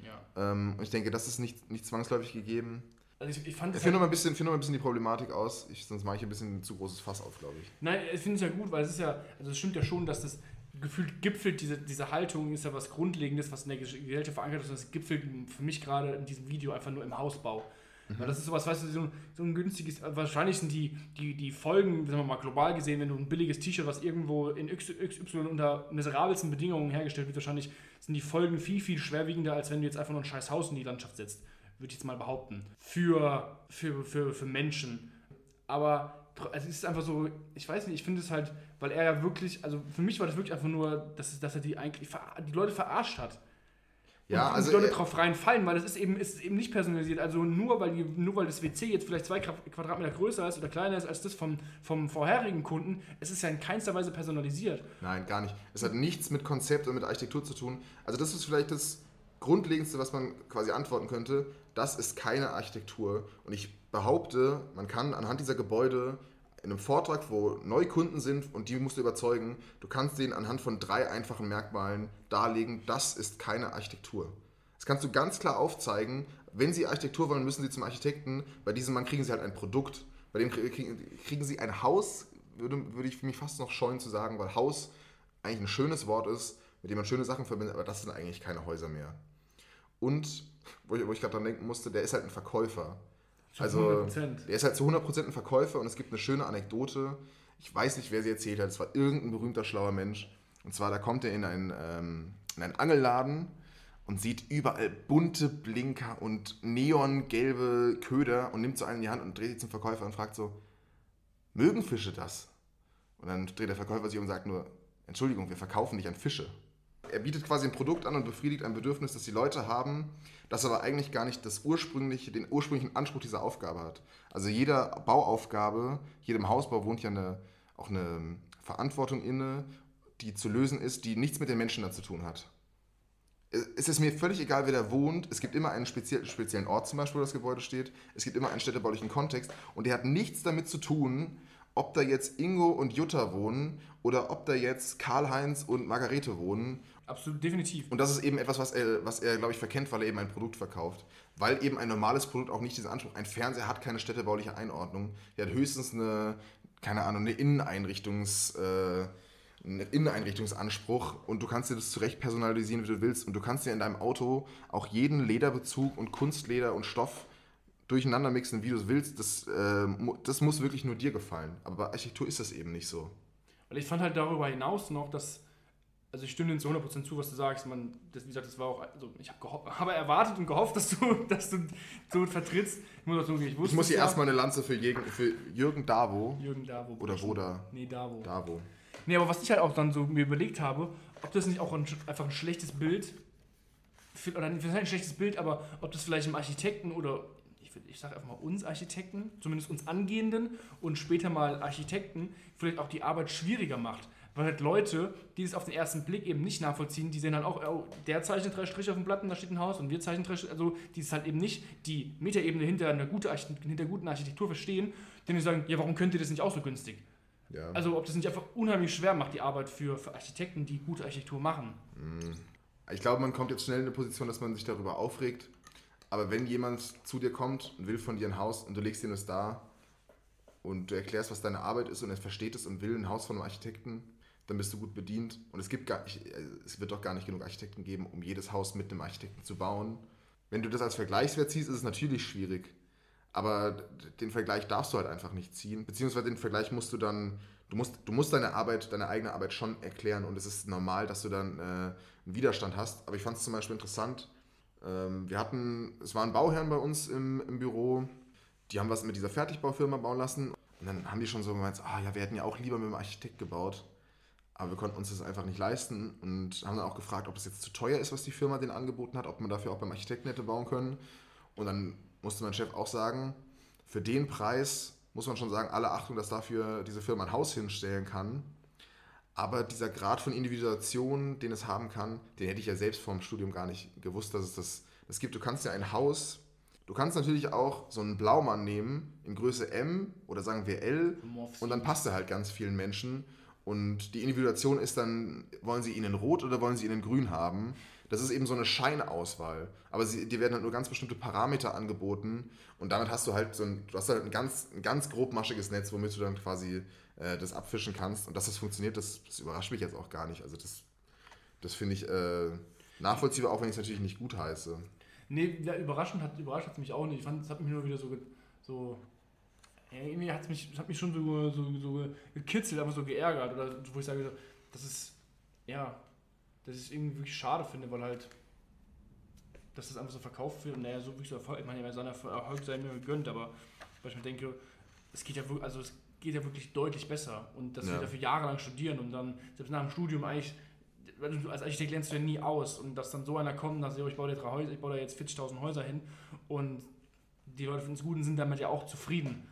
Ja. Ähm, und ich denke, das ist nicht, nicht zwangsläufig gegeben. Also ich, ich fand ich finde halt, noch, find noch ein bisschen die Problematik aus, ich, sonst mache ich ein bisschen ein zu großes Fass auf, glaube ich. Nein, ich finde es ja gut, weil es ist ja, also es stimmt ja schon, dass das gefühlt gipfelt, diese, diese Haltung ist ja was Grundlegendes, was in der Gesellschaft verankert ist. Das gipfelt für mich gerade in diesem Video einfach nur im Hausbau. Mhm. Weil das ist sowas, weißt du, so ein, so ein günstiges, wahrscheinlich sind die, die, die Folgen, sagen wir mal global gesehen, wenn du ein billiges T-Shirt, was irgendwo in XY unter miserabelsten Bedingungen hergestellt wird, wahrscheinlich sind die Folgen viel, viel schwerwiegender, als wenn du jetzt einfach nur ein scheiß Haus in die Landschaft setzt. Würde ich jetzt mal behaupten. Für, für, für, für Menschen. Aber es ist einfach so, ich weiß nicht, ich finde es halt, weil er ja wirklich, also für mich war das wirklich einfach nur, dass, dass er die eigentlich, die Leute verarscht hat. Ja, und also die Leute drauf reinfallen, weil das ist eben, ist eben nicht personalisiert. Also nur weil, die, nur weil das WC jetzt vielleicht zwei Quadratmeter größer ist oder kleiner ist als das vom, vom vorherigen Kunden, es ist ja in keinster Weise personalisiert. Nein, gar nicht. Es hat nichts mit Konzept und mit Architektur zu tun. Also das ist vielleicht das Grundlegendste, was man quasi antworten könnte. Das ist keine Architektur. Und ich behaupte, man kann anhand dieser Gebäude in einem Vortrag, wo Neukunden sind und die musst du überzeugen, du kannst denen anhand von drei einfachen Merkmalen darlegen, das ist keine Architektur. Das kannst du ganz klar aufzeigen. Wenn sie Architektur wollen, müssen sie zum Architekten. Bei diesem Mann kriegen sie halt ein Produkt. Bei dem kriegen sie ein Haus, würde, würde ich mich fast noch scheuen zu sagen, weil Haus eigentlich ein schönes Wort ist, mit dem man schöne Sachen verbindet, aber das sind eigentlich keine Häuser mehr. Und, wo ich, wo ich gerade dran denken musste, der ist halt ein Verkäufer. Also 100%. der ist halt zu 100% ein Verkäufer und es gibt eine schöne Anekdote. Ich weiß nicht, wer sie erzählt hat. Es war irgendein berühmter, schlauer Mensch. Und zwar, da kommt er in einen, ähm, in einen Angelladen und sieht überall bunte Blinker und neongelbe Köder und nimmt so einen in die Hand und dreht sich zum Verkäufer und fragt so, mögen Fische das? Und dann dreht der Verkäufer sich um und sagt nur, Entschuldigung, wir verkaufen nicht an Fische. Er bietet quasi ein Produkt an und befriedigt ein Bedürfnis, das die Leute haben, das aber eigentlich gar nicht das ursprüngliche, den ursprünglichen Anspruch dieser Aufgabe hat. Also jeder Bauaufgabe, jedem Hausbau wohnt ja eine, auch eine Verantwortung inne, die zu lösen ist, die nichts mit den Menschen da zu tun hat. es ist mir völlig egal, wer da wohnt. Es gibt immer einen speziellen Ort zum Beispiel, wo das Gebäude steht. Es gibt immer einen städtebaulichen Kontext. Und der hat nichts damit zu tun, ob da jetzt Ingo und Jutta wohnen oder ob da jetzt Karl-Heinz und Margarete wohnen. Absolut, definitiv. Und das ist eben etwas, was er, was er glaube ich, verkennt, weil er eben ein Produkt verkauft. Weil eben ein normales Produkt auch nicht diesen Anspruch. Ein Fernseher hat keine städtebauliche Einordnung. Der hat höchstens eine, keine Ahnung, eine Inneneinrichtungs... Äh, einen Inneneinrichtungsanspruch und du kannst dir das zurecht personalisieren, wie du willst. Und du kannst dir in deinem Auto auch jeden Lederbezug und Kunstleder und Stoff durcheinander mixen, wie du es willst. Das, äh, das muss wirklich nur dir gefallen. Aber bei Architektur ist das eben nicht so. Weil ich fand halt darüber hinaus noch, dass, also ich stimme dir zu 100% zu, was du sagst. Man, das, wie gesagt, das war auch, also ich habe hab erwartet und gehofft, dass du, dass du so vertrittst. Ich muss, sagen, ich, ich muss hier erstmal eine Lanze für Jürgen, für Jürgen Davo. Jürgen Davo. Oder Woda. Nee, Davo. Davo. Nee, aber was ich halt auch dann so mir überlegt habe, ob das nicht auch ein, einfach ein schlechtes Bild, oder nicht ein schlechtes Bild, aber ob das vielleicht im Architekten oder ich, ich sage einfach mal uns Architekten, zumindest uns Angehenden und später mal Architekten, vielleicht auch die Arbeit schwieriger macht. Weil halt Leute, die es auf den ersten Blick eben nicht nachvollziehen, die sehen dann auch, oh, der zeichnet drei Striche auf dem Blatt und da steht ein Haus und wir zeichnen drei Striche, also die es halt eben nicht die Metaebene hinter einer gute, hinter guten Architektur verstehen, denen die sagen, ja, warum könnt ihr das nicht auch so günstig? Ja. Also ob das nicht einfach unheimlich schwer macht, die Arbeit für, für Architekten, die gute Architektur machen. Hm. Ich glaube, man kommt jetzt schnell in eine Position, dass man sich darüber aufregt. Aber wenn jemand zu dir kommt und will von dir ein Haus und du legst ihm das da und du erklärst, was deine Arbeit ist und er versteht es und will ein Haus von einem Architekten, dann bist du gut bedient. Und es, gibt gar, es wird doch gar nicht genug Architekten geben, um jedes Haus mit einem Architekten zu bauen. Wenn du das als Vergleichswert ziehst, ist es natürlich schwierig. Aber den Vergleich darfst du halt einfach nicht ziehen. Beziehungsweise den Vergleich musst du dann, du musst, du musst deine Arbeit, deine eigene Arbeit schon erklären und es ist normal, dass du dann äh, einen Widerstand hast. Aber ich fand es zum Beispiel interessant. Ähm, wir hatten, es waren Bauherren bei uns im, im Büro, die haben was mit dieser Fertigbaufirma bauen lassen. Und dann haben die schon so gemeint, ah ja, wir hätten ja auch lieber mit einem Architekt gebaut. Aber wir konnten uns das einfach nicht leisten und haben dann auch gefragt, ob das jetzt zu teuer ist, was die Firma denen angeboten hat, ob man dafür auch beim Architekten hätte bauen können. Und dann musste mein Chef auch sagen, für den Preis muss man schon sagen, alle Achtung, dass dafür diese Firma ein Haus hinstellen kann. Aber dieser Grad von Individuation, den es haben kann, den hätte ich ja selbst vor dem Studium gar nicht gewusst, dass es das, das gibt. Du kannst ja ein Haus, du kannst natürlich auch so einen Blaumann nehmen in Größe M oder sagen wir L und dann passt er halt ganz vielen Menschen. Und die Individuation ist dann, wollen sie ihn in Rot oder wollen sie ihn in Grün haben? Das ist eben so eine Scheinauswahl. Aber sie, dir werden halt nur ganz bestimmte Parameter angeboten und damit hast du halt so ein, du hast halt ein ganz, ein ganz grobmaschiges Netz, womit du dann quasi äh, das abfischen kannst. Und dass das funktioniert, das, das überrascht mich jetzt auch gar nicht. Also das, das finde ich äh, nachvollziehbar, auch wenn ich es natürlich nicht gut heiße. Nee, ja, überraschend hat überrascht es mich auch nicht. Ich fand, es hat mich nur wieder so, so irgendwie hat mich, hat mich schon so, so, so gekitzelt, aber so geärgert. Oder wo ich sage, das ist, ja, dass ich es irgendwie wirklich schade finde, weil halt, dass das einfach so verkauft wird und naja, so wirklich so Erfolg, ich meine, seiner Erfolg sei mir gegönnt, aber weil ich mir denke, es geht ja wirklich, also es geht ja wirklich deutlich besser und dass ja. wir dafür jahrelang studieren und dann, selbst nach dem Studium eigentlich, als Architekt lernst du ja nie aus und dass dann so einer kommt und sagt, ich baue dir drei Häuser, ich baue da jetzt 40.000 Häuser hin und die Leute finden es gut und sind damit ja auch zufrieden.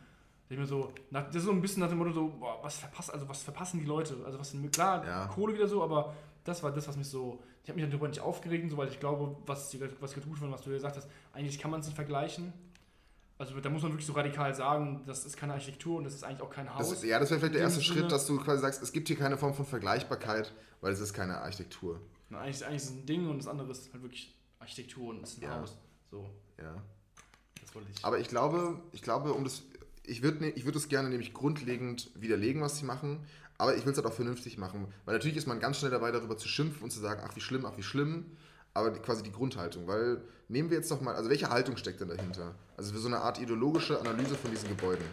Ich mir so, das ist so ein bisschen nach dem Motto so, boah, was verpasst, also was verpassen die Leute? Also was klar, ja. Kohle wieder so, aber das war das, was mich so. Ich habe mich darüber nicht aufgeregt, so, weil ich glaube, was, was getut wurde, was du gesagt hast, eigentlich kann man es nicht vergleichen. Also da muss man wirklich so radikal sagen, das ist keine Architektur und das ist eigentlich auch kein Haus. Das ist, ja, das wäre vielleicht der erste Sinne, Schritt, dass du quasi sagst, es gibt hier keine Form von Vergleichbarkeit, weil es ist keine Architektur. Na, eigentlich, eigentlich ist es ein Ding und das andere ist halt wirklich Architektur und es ist ein ja. Haus. So. Ja. Das wollte ich. Aber ich glaube, ich glaube, um das. Ich würde ne, ich würd es gerne nämlich grundlegend widerlegen, was sie machen, aber ich will es halt auch vernünftig machen. Weil natürlich ist man ganz schnell dabei, darüber zu schimpfen und zu sagen, ach wie schlimm, ach wie schlimm. Aber die, quasi die Grundhaltung. Weil nehmen wir jetzt doch mal, also welche Haltung steckt denn dahinter? Also für so eine Art ideologische Analyse von diesen Gebäuden.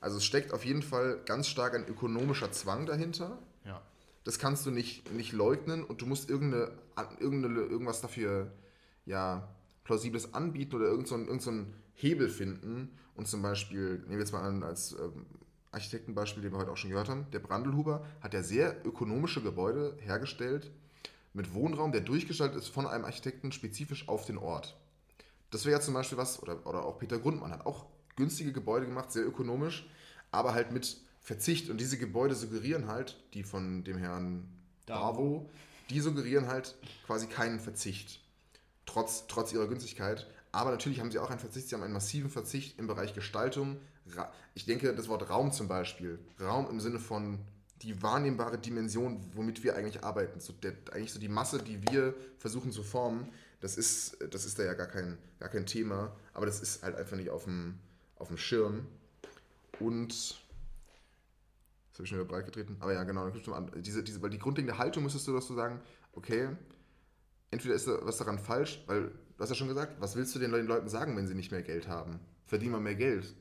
Also es steckt auf jeden Fall ganz stark ein ökonomischer Zwang dahinter. Ja. Das kannst du nicht, nicht leugnen und du musst irgendeine, irgendeine, irgendwas dafür ja, plausibles anbieten oder irgendeinen so irgend so Hebel finden. Und zum Beispiel, nehmen wir jetzt mal an, als ähm, Architektenbeispiel, den wir heute auch schon gehört haben, der Brandelhuber hat ja sehr ökonomische Gebäude hergestellt mit Wohnraum, der durchgestaltet ist von einem Architekten spezifisch auf den Ort. Das wäre ja zum Beispiel was, oder, oder auch Peter Grundmann hat auch günstige Gebäude gemacht, sehr ökonomisch, aber halt mit Verzicht. Und diese Gebäude suggerieren halt, die von dem Herrn Bravo, die suggerieren halt quasi keinen Verzicht. trotz, trotz ihrer Günstigkeit. Aber natürlich haben sie auch einen Verzicht, sie haben einen massiven Verzicht im Bereich Gestaltung. Ich denke, das Wort Raum zum Beispiel, Raum im Sinne von die wahrnehmbare Dimension, womit wir eigentlich arbeiten, so der, eigentlich so die Masse, die wir versuchen zu formen, das ist, das ist da ja gar kein, gar kein Thema, aber das ist halt einfach nicht auf dem, auf dem Schirm. Und das habe ich schon wieder breit getreten. Aber ja, genau, diese, diese, weil die grundlegende Haltung müsstest du, dass du sagen, okay, entweder ist da was daran falsch, weil du hast ja schon gesagt, was willst du den Leuten sagen, wenn sie nicht mehr Geld haben? Verdienen wir mehr Geld.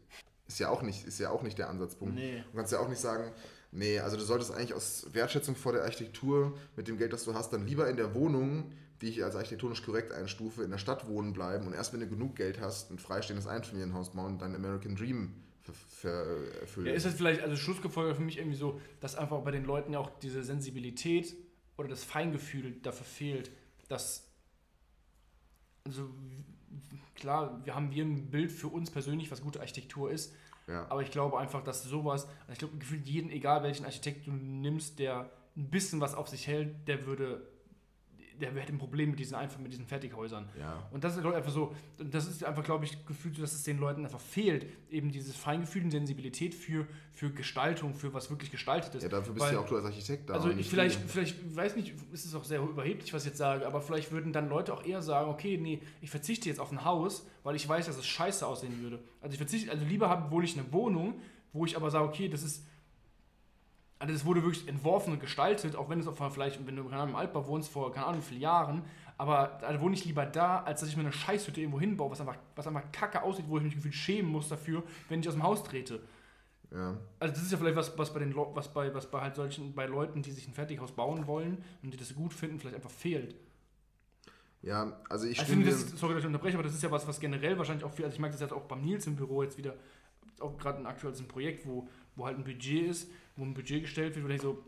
Ist ja auch nicht, ist ja auch nicht der Ansatzpunkt. Nee. Du kannst ja auch nicht sagen, nee, also du solltest eigentlich aus Wertschätzung vor der Architektur mit dem Geld, das du hast, dann lieber in der Wohnung, die ich als architektonisch korrekt einstufe, in der Stadt wohnen bleiben und erst wenn du genug Geld hast, ein freistehendes Einfamilienhaus bauen und dein American Dream erfüllen. Ja, ist das vielleicht, also Schlussgefolge für mich irgendwie so, dass einfach bei den Leuten ja auch diese Sensibilität oder das Feingefühl dafür fehlt, dass, also klar, wir haben wir ein Bild für uns persönlich, was gute Architektur ist, ja. aber ich glaube einfach, dass sowas, also ich glaube, gefühlt jeden, egal welchen Architekt du nimmst, der ein bisschen was auf sich hält, der würde der hätte ein Problem mit diesen einfach mit diesen Fertighäusern. Ja. Und das ist einfach so, das ist einfach, glaube ich, gefühlt, dass es den Leuten einfach fehlt, eben dieses Feingefühl und Sensibilität für, für Gestaltung, für was wirklich gestaltet ist. Ja, dafür bist Weil, du ja auch du als Architekt da. Also ich vielleicht, vielleicht, weiß nicht, ist es auch sehr überheblich, was ich jetzt sage, aber vielleicht würden dann Leute auch eher sagen, okay, nee, ich verzichte jetzt auf ein Haus, weil ich weiß, dass es scheiße aussehen würde. Also ich verzichte, also lieber habe wohl ich eine Wohnung, wo ich aber sage, okay, das ist also das wurde wirklich entworfen und gestaltet, auch wenn es auf vielleicht, wenn du keine Ahnung, im Altbau wohnst vor, keine Ahnung, wie vielen Jahren, aber da wohne ich lieber da, als dass ich mir eine Scheißhütte irgendwo hinbaue, was einfach, was einfach kacke aussieht, wo ich mich gefühlt schämen muss dafür, wenn ich aus dem Haus trete. Ja. Also das ist ja vielleicht was, was bei den was bei, was bei halt solchen, bei Leuten, die sich ein Fertighaus bauen wollen und die das gut finden, vielleicht einfach fehlt. Ja, also ich, also finde. Das, sorry, dass ich unterbreche, aber das ist ja was, was generell wahrscheinlich auch viel, also ich mag das jetzt auch beim Nils im Büro jetzt wieder, auch gerade ein aktuelles Projekt, wo, wo halt ein Budget ist, wo ein Budget gestellt wird, wo ich so,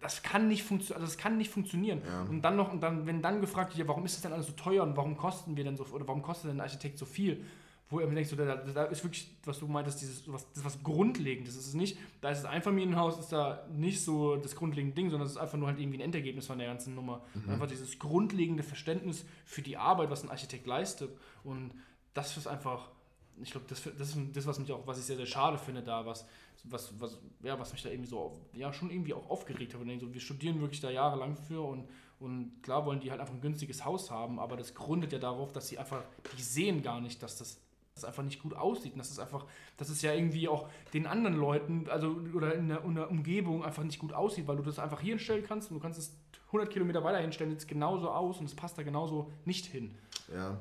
das kann nicht, funktio also das kann nicht funktionieren. Ja. Und dann noch, und dann, wenn dann gefragt wird, ja, warum ist das denn alles so teuer und warum kosten wir denn so, oder warum kostet denn ein Architekt so viel? Wo er mir denkt, so, da, da, ist wirklich, was du meintest, dieses, was, das ist was Grundlegendes. Das ist nicht, da ist das Einfamilienhaus, ist da nicht so das grundlegende Ding, sondern es ist einfach nur halt irgendwie ein Endergebnis von der ganzen Nummer. Mhm. Einfach dieses grundlegende Verständnis für die Arbeit, was ein Architekt leistet. Und das ist einfach, ich glaube, das, das ist das, was mich auch, was ich sehr, sehr schade finde, da, was, was, was, ja, was mich da irgendwie so, ja, schon irgendwie auch aufgeregt hat. Und so, wir studieren wirklich da jahrelang für und, und klar wollen die halt einfach ein günstiges Haus haben, aber das gründet ja darauf, dass sie einfach, die sehen gar nicht, dass das das einfach nicht gut aussieht. Und das ist einfach, dass es ja irgendwie auch den anderen Leuten, also oder in der, in der, Umgebung einfach nicht gut aussieht, weil du das einfach hier hinstellen kannst und du kannst es 100 Kilometer weiter hinstellen, jetzt genauso aus und es passt da genauso nicht hin. Ja.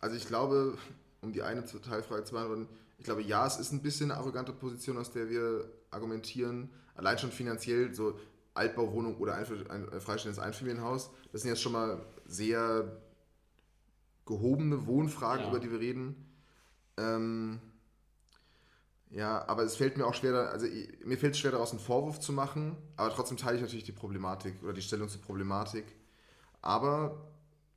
Also ich glaube, um die eine Teilfrage zu beantworten, ich glaube, ja, es ist ein bisschen eine arrogante Position, aus der wir argumentieren. Allein schon finanziell, so Altbauwohnung oder ein, ein freistehendes Einfamilienhaus, das sind jetzt schon mal sehr gehobene Wohnfragen, ja. über die wir reden. Ähm, ja, aber es fällt mir auch schwer, also mir fällt es schwer, daraus einen Vorwurf zu machen, aber trotzdem teile ich natürlich die Problematik oder die Stellung zur Problematik. Aber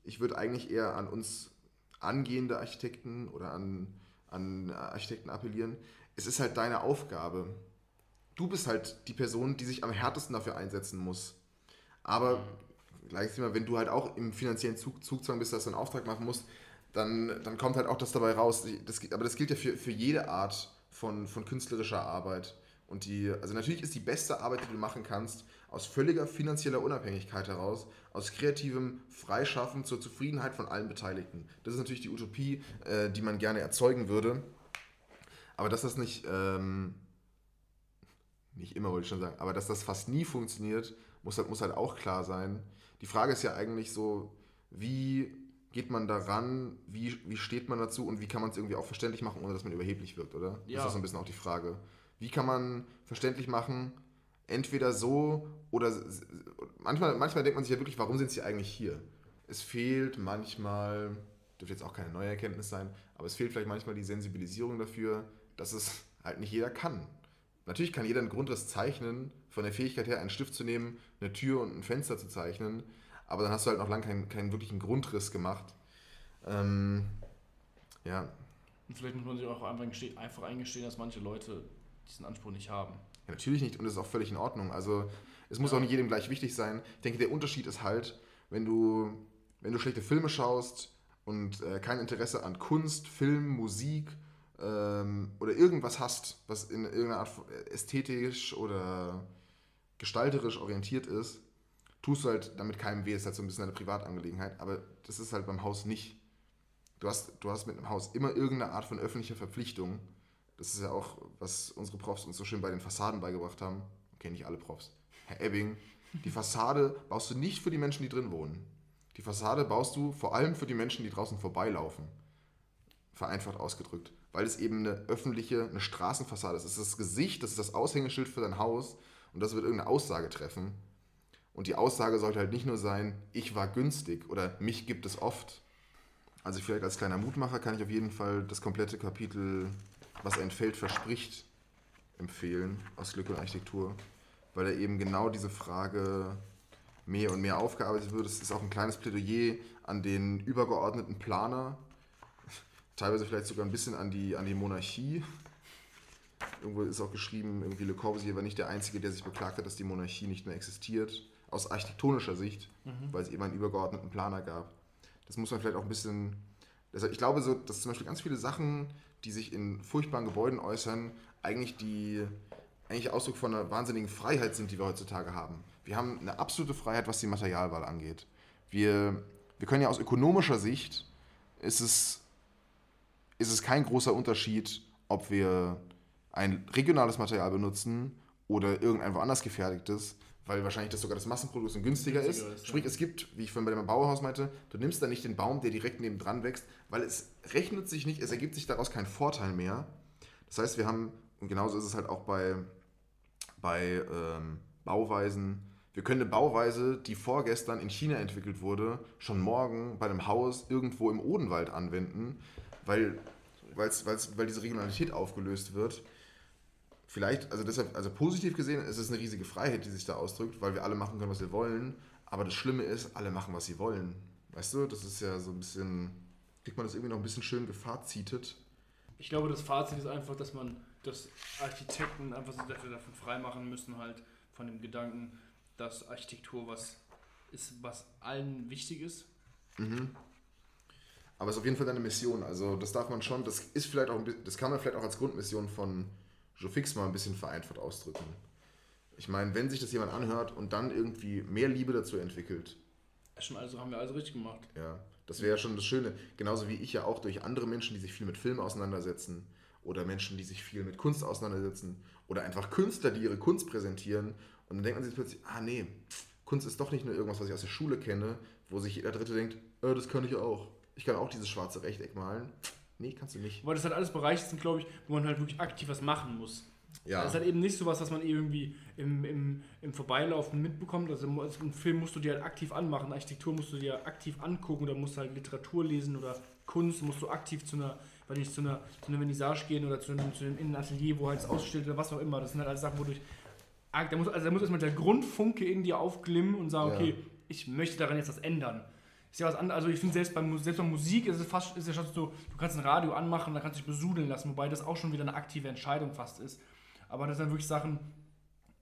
ich würde eigentlich eher an uns angehende Architekten oder an an Architekten appellieren. Es ist halt deine Aufgabe. Du bist halt die Person, die sich am härtesten dafür einsetzen muss. Aber gleichzeitig mal, wenn du halt auch im finanziellen Zug, Zugzwang bist, dass du einen Auftrag machen musst, dann, dann kommt halt auch das dabei raus. Das, aber das gilt ja für, für jede Art von, von künstlerischer Arbeit. Und die, also natürlich ist die beste Arbeit, die du machen kannst, aus völliger finanzieller Unabhängigkeit heraus, aus kreativem Freischaffen zur Zufriedenheit von allen Beteiligten. Das ist natürlich die Utopie, äh, die man gerne erzeugen würde. Aber dass das nicht, ähm, nicht immer wollte ich schon sagen, aber dass das fast nie funktioniert, muss halt, muss halt auch klar sein. Die Frage ist ja eigentlich so, wie geht man daran, wie, wie steht man dazu und wie kann man es irgendwie auch verständlich machen, ohne dass man überheblich wirkt, oder? Ja. Das ist so ein bisschen auch die Frage. Wie kann man verständlich machen, entweder so oder manchmal, manchmal denkt man sich ja wirklich, warum sind sie eigentlich hier? Es fehlt manchmal, dürfte jetzt auch keine neue Erkenntnis sein, aber es fehlt vielleicht manchmal die Sensibilisierung dafür, dass es halt nicht jeder kann. Natürlich kann jeder einen Grundriss zeichnen, von der Fähigkeit her einen Stift zu nehmen, eine Tür und ein Fenster zu zeichnen, aber dann hast du halt noch lange keinen, keinen wirklichen Grundriss gemacht. Ähm, ja. Und vielleicht muss man sich auch einfach eingestehen, dass manche Leute diesen Anspruch nicht haben. Ja, natürlich nicht und das ist auch völlig in Ordnung. Also es muss auch nicht jedem gleich wichtig sein. Ich denke, der Unterschied ist halt, wenn du, wenn du schlechte Filme schaust und äh, kein Interesse an Kunst, Film, Musik ähm, oder irgendwas hast, was in irgendeiner Art ästhetisch oder gestalterisch orientiert ist, tust du halt damit keinem weh. Das ist halt so ein bisschen eine Privatangelegenheit, aber das ist halt beim Haus nicht. Du hast, du hast mit einem Haus immer irgendeine Art von öffentlicher Verpflichtung. Das ist ja auch, was unsere Profs uns so schön bei den Fassaden beigebracht haben. Okay, nicht alle Profs. Herr Ebbing, die Fassade baust du nicht für die Menschen, die drin wohnen. Die Fassade baust du vor allem für die Menschen, die draußen vorbeilaufen. Vereinfacht ausgedrückt. Weil es eben eine öffentliche, eine Straßenfassade ist. Das ist das Gesicht, das ist das Aushängeschild für dein Haus und das wird irgendeine Aussage treffen. Und die Aussage sollte halt nicht nur sein, ich war günstig oder mich gibt es oft. Also vielleicht als kleiner Mutmacher kann ich auf jeden Fall das komplette Kapitel, was ein Feld verspricht, empfehlen aus Glück und Architektur, weil er eben genau diese Frage mehr und mehr aufgearbeitet wird. Es ist auch ein kleines Plädoyer an den übergeordneten Planer, teilweise vielleicht sogar ein bisschen an die, an die Monarchie. Irgendwo ist auch geschrieben, irgendwie Le Corbusier war nicht der Einzige, der sich beklagt hat, dass die Monarchie nicht mehr existiert, aus architektonischer Sicht, mhm. weil es eben einen übergeordneten Planer gab. Das muss man vielleicht auch ein bisschen. Also ich glaube, so, dass zum Beispiel ganz viele Sachen, die sich in furchtbaren Gebäuden äußern, eigentlich die eigentlich Ausdruck von einer wahnsinnigen Freiheit sind, die wir heutzutage haben. Wir haben eine absolute Freiheit, was die Materialwahl angeht. Wir, wir können ja aus ökonomischer Sicht, ist es, ist es kein großer Unterschied, ob wir ein regionales Material benutzen oder irgendein woanders gefertigtes, weil wahrscheinlich das sogar das Massenprodukt und günstiger, günstiger ist. ist. Sprich, ja. es gibt, wie ich vorhin bei dem Bauhaus meinte, du nimmst da nicht den Baum, der direkt neben dran wächst, weil es rechnet sich nicht, es ergibt sich daraus kein Vorteil mehr. Das heißt, wir haben, und genauso ist es halt auch bei, bei ähm, Bauweisen, wir können eine Bauweise, die vorgestern in China entwickelt wurde, schon morgen bei einem Haus irgendwo im Odenwald anwenden, weil, weil's, weil's, weil diese Regionalität aufgelöst wird vielleicht, also deshalb, also positiv gesehen, ist es eine riesige Freiheit, die sich da ausdrückt, weil wir alle machen können, was wir wollen. Aber das Schlimme ist, alle machen, was sie wollen. Weißt du, das ist ja so ein bisschen, kriegt man das irgendwie noch ein bisschen schön gefazitet. Ich glaube, das Fazit ist einfach, dass man, dass Architekten einfach sich dafür davon freimachen müssen, halt von dem Gedanken, dass Architektur was ist, was allen wichtig ist. Mhm. Aber es ist auf jeden Fall eine Mission. Also das darf man schon, das ist vielleicht auch, das kann man vielleicht auch als Grundmission von so fix mal ein bisschen vereinfacht ausdrücken. Ich meine, wenn sich das jemand anhört und dann irgendwie mehr Liebe dazu entwickelt. Schon also haben wir also richtig gemacht. Ja, das wäre ja schon das Schöne. Genauso wie ich ja auch durch andere Menschen, die sich viel mit Film auseinandersetzen oder Menschen, die sich viel mit Kunst auseinandersetzen oder einfach Künstler, die ihre Kunst präsentieren und dann denkt man sich plötzlich, ah nee, Kunst ist doch nicht nur irgendwas, was ich aus der Schule kenne, wo sich jeder Dritte denkt, äh, das kann ich auch. Ich kann auch dieses schwarze Rechteck malen. Nee, kannst du nicht. Weil das halt alles Bereiche sind, glaube ich, wo man halt wirklich aktiv was machen muss. Ja. Das ist halt eben nicht so was, was man irgendwie im, im, im Vorbeilaufen mitbekommt. Also einen Film musst du dir halt aktiv anmachen, Architektur musst du dir aktiv angucken oder musst halt Literatur lesen oder Kunst musst du aktiv zu einer, weil nicht zu einer, zu einer Vernissage gehen oder zu einem, zu einem Innenatelier, wo halt es ausgestellt oder was auch immer. Das sind halt alles Sachen, wodurch da muss, also da muss erstmal der Grundfunke in dir aufglimmen und sagen, ja. okay, ich möchte daran jetzt was ändern ist ja was anderes. Also ich finde selbst, beim, selbst bei Musik ist es fast ist ja schon so, du kannst ein Radio anmachen, da kannst du dich besudeln lassen, wobei das auch schon wieder eine aktive Entscheidung fast ist. Aber das sind wirklich Sachen,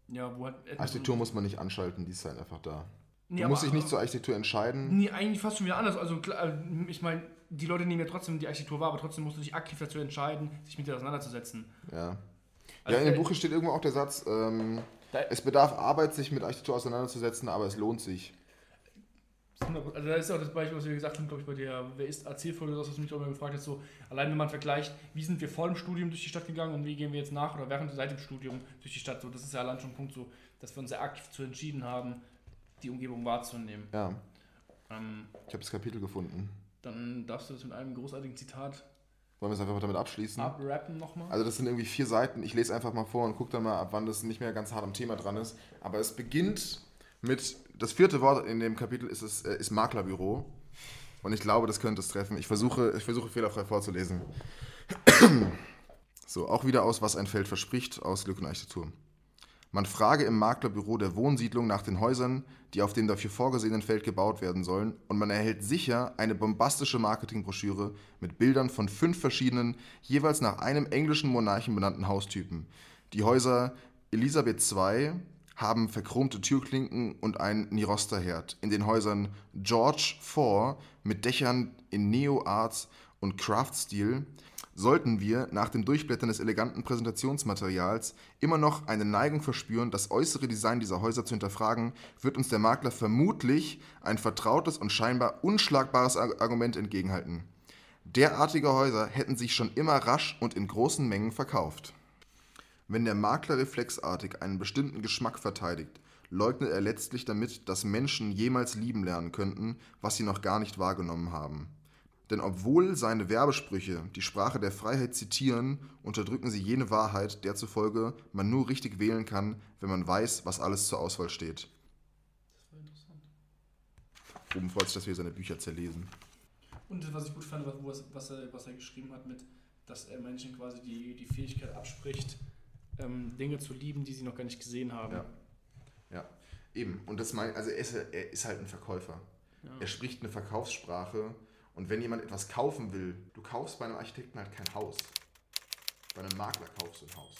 ja, wo halt. Architektur muss man nicht anschalten, die ist halt einfach da. Nee, du musst dich nicht zur Architektur entscheiden. Nee, eigentlich fast schon wieder anders. Also klar, äh, ich meine, die Leute nehmen ja trotzdem die Architektur wahr, aber trotzdem musst du dich aktiv dazu entscheiden, sich mit dir auseinanderzusetzen. Ja. Also ja, in dem Buch steht irgendwo auch der Satz, ähm, es bedarf Arbeit, sich mit Architektur auseinanderzusetzen, aber es lohnt sich. Also das ist auch das Beispiel, was wir gesagt haben, glaube ich, bei der Wer ist AC-Folge, was du mich auch immer gefragt hast, so allein wenn man vergleicht, wie sind wir vor dem Studium durch die Stadt gegangen und wie gehen wir jetzt nach oder während seit dem Studium durch die Stadt, so das ist ja allein schon ein Punkt so, dass wir uns sehr aktiv zu entschieden haben, die Umgebung wahrzunehmen. Ja. Ähm, ich habe das Kapitel gefunden. Dann darfst du das mit einem großartigen Zitat wollen wir es einfach damit abschließen? Abrappen nochmal? Also das sind irgendwie vier Seiten. Ich lese einfach mal vor und gucke dann mal, ab wann das nicht mehr ganz hart am Thema dran ist. Aber es beginnt mit, das vierte Wort in dem Kapitel ist, es, äh, ist Maklerbüro. Und ich glaube, das könnte es treffen. Ich versuche, ich versuche fehlerfrei vorzulesen. So, auch wieder aus Was ein Feld verspricht, aus Glück und Architektur. Man frage im Maklerbüro der Wohnsiedlung nach den Häusern, die auf dem dafür vorgesehenen Feld gebaut werden sollen, und man erhält sicher eine bombastische Marketingbroschüre mit Bildern von fünf verschiedenen, jeweils nach einem englischen Monarchen benannten Haustypen. Die Häuser Elisabeth II, haben verchromte Türklinken und einen Nirosterherd. In den Häusern George IV mit Dächern in Neo-Arts und Craft-Stil sollten wir nach dem Durchblättern des eleganten Präsentationsmaterials immer noch eine Neigung verspüren, das äußere Design dieser Häuser zu hinterfragen, wird uns der Makler vermutlich ein vertrautes und scheinbar unschlagbares Argument entgegenhalten. Derartige Häuser hätten sich schon immer rasch und in großen Mengen verkauft. Wenn der Makler reflexartig einen bestimmten Geschmack verteidigt, leugnet er letztlich damit, dass Menschen jemals lieben lernen könnten, was sie noch gar nicht wahrgenommen haben. Denn obwohl seine Werbesprüche die Sprache der Freiheit zitieren, unterdrücken sie jene Wahrheit, der zufolge man nur richtig wählen kann, wenn man weiß, was alles zur Auswahl steht. Das war interessant. Oben freut sich, dass wir seine Bücher zerlesen. Und was ich gut fand, was, was, er, was er geschrieben hat, mit, dass er Menschen quasi die, die Fähigkeit abspricht, ähm, Dinge zu lieben, die sie noch gar nicht gesehen haben. Ja, ja. eben. Und das mein, also er ist, er ist halt ein Verkäufer. Ja. Er spricht eine Verkaufssprache und wenn jemand etwas kaufen will, du kaufst bei einem Architekten halt kein Haus. Bei einem Makler kaufst du ein Haus.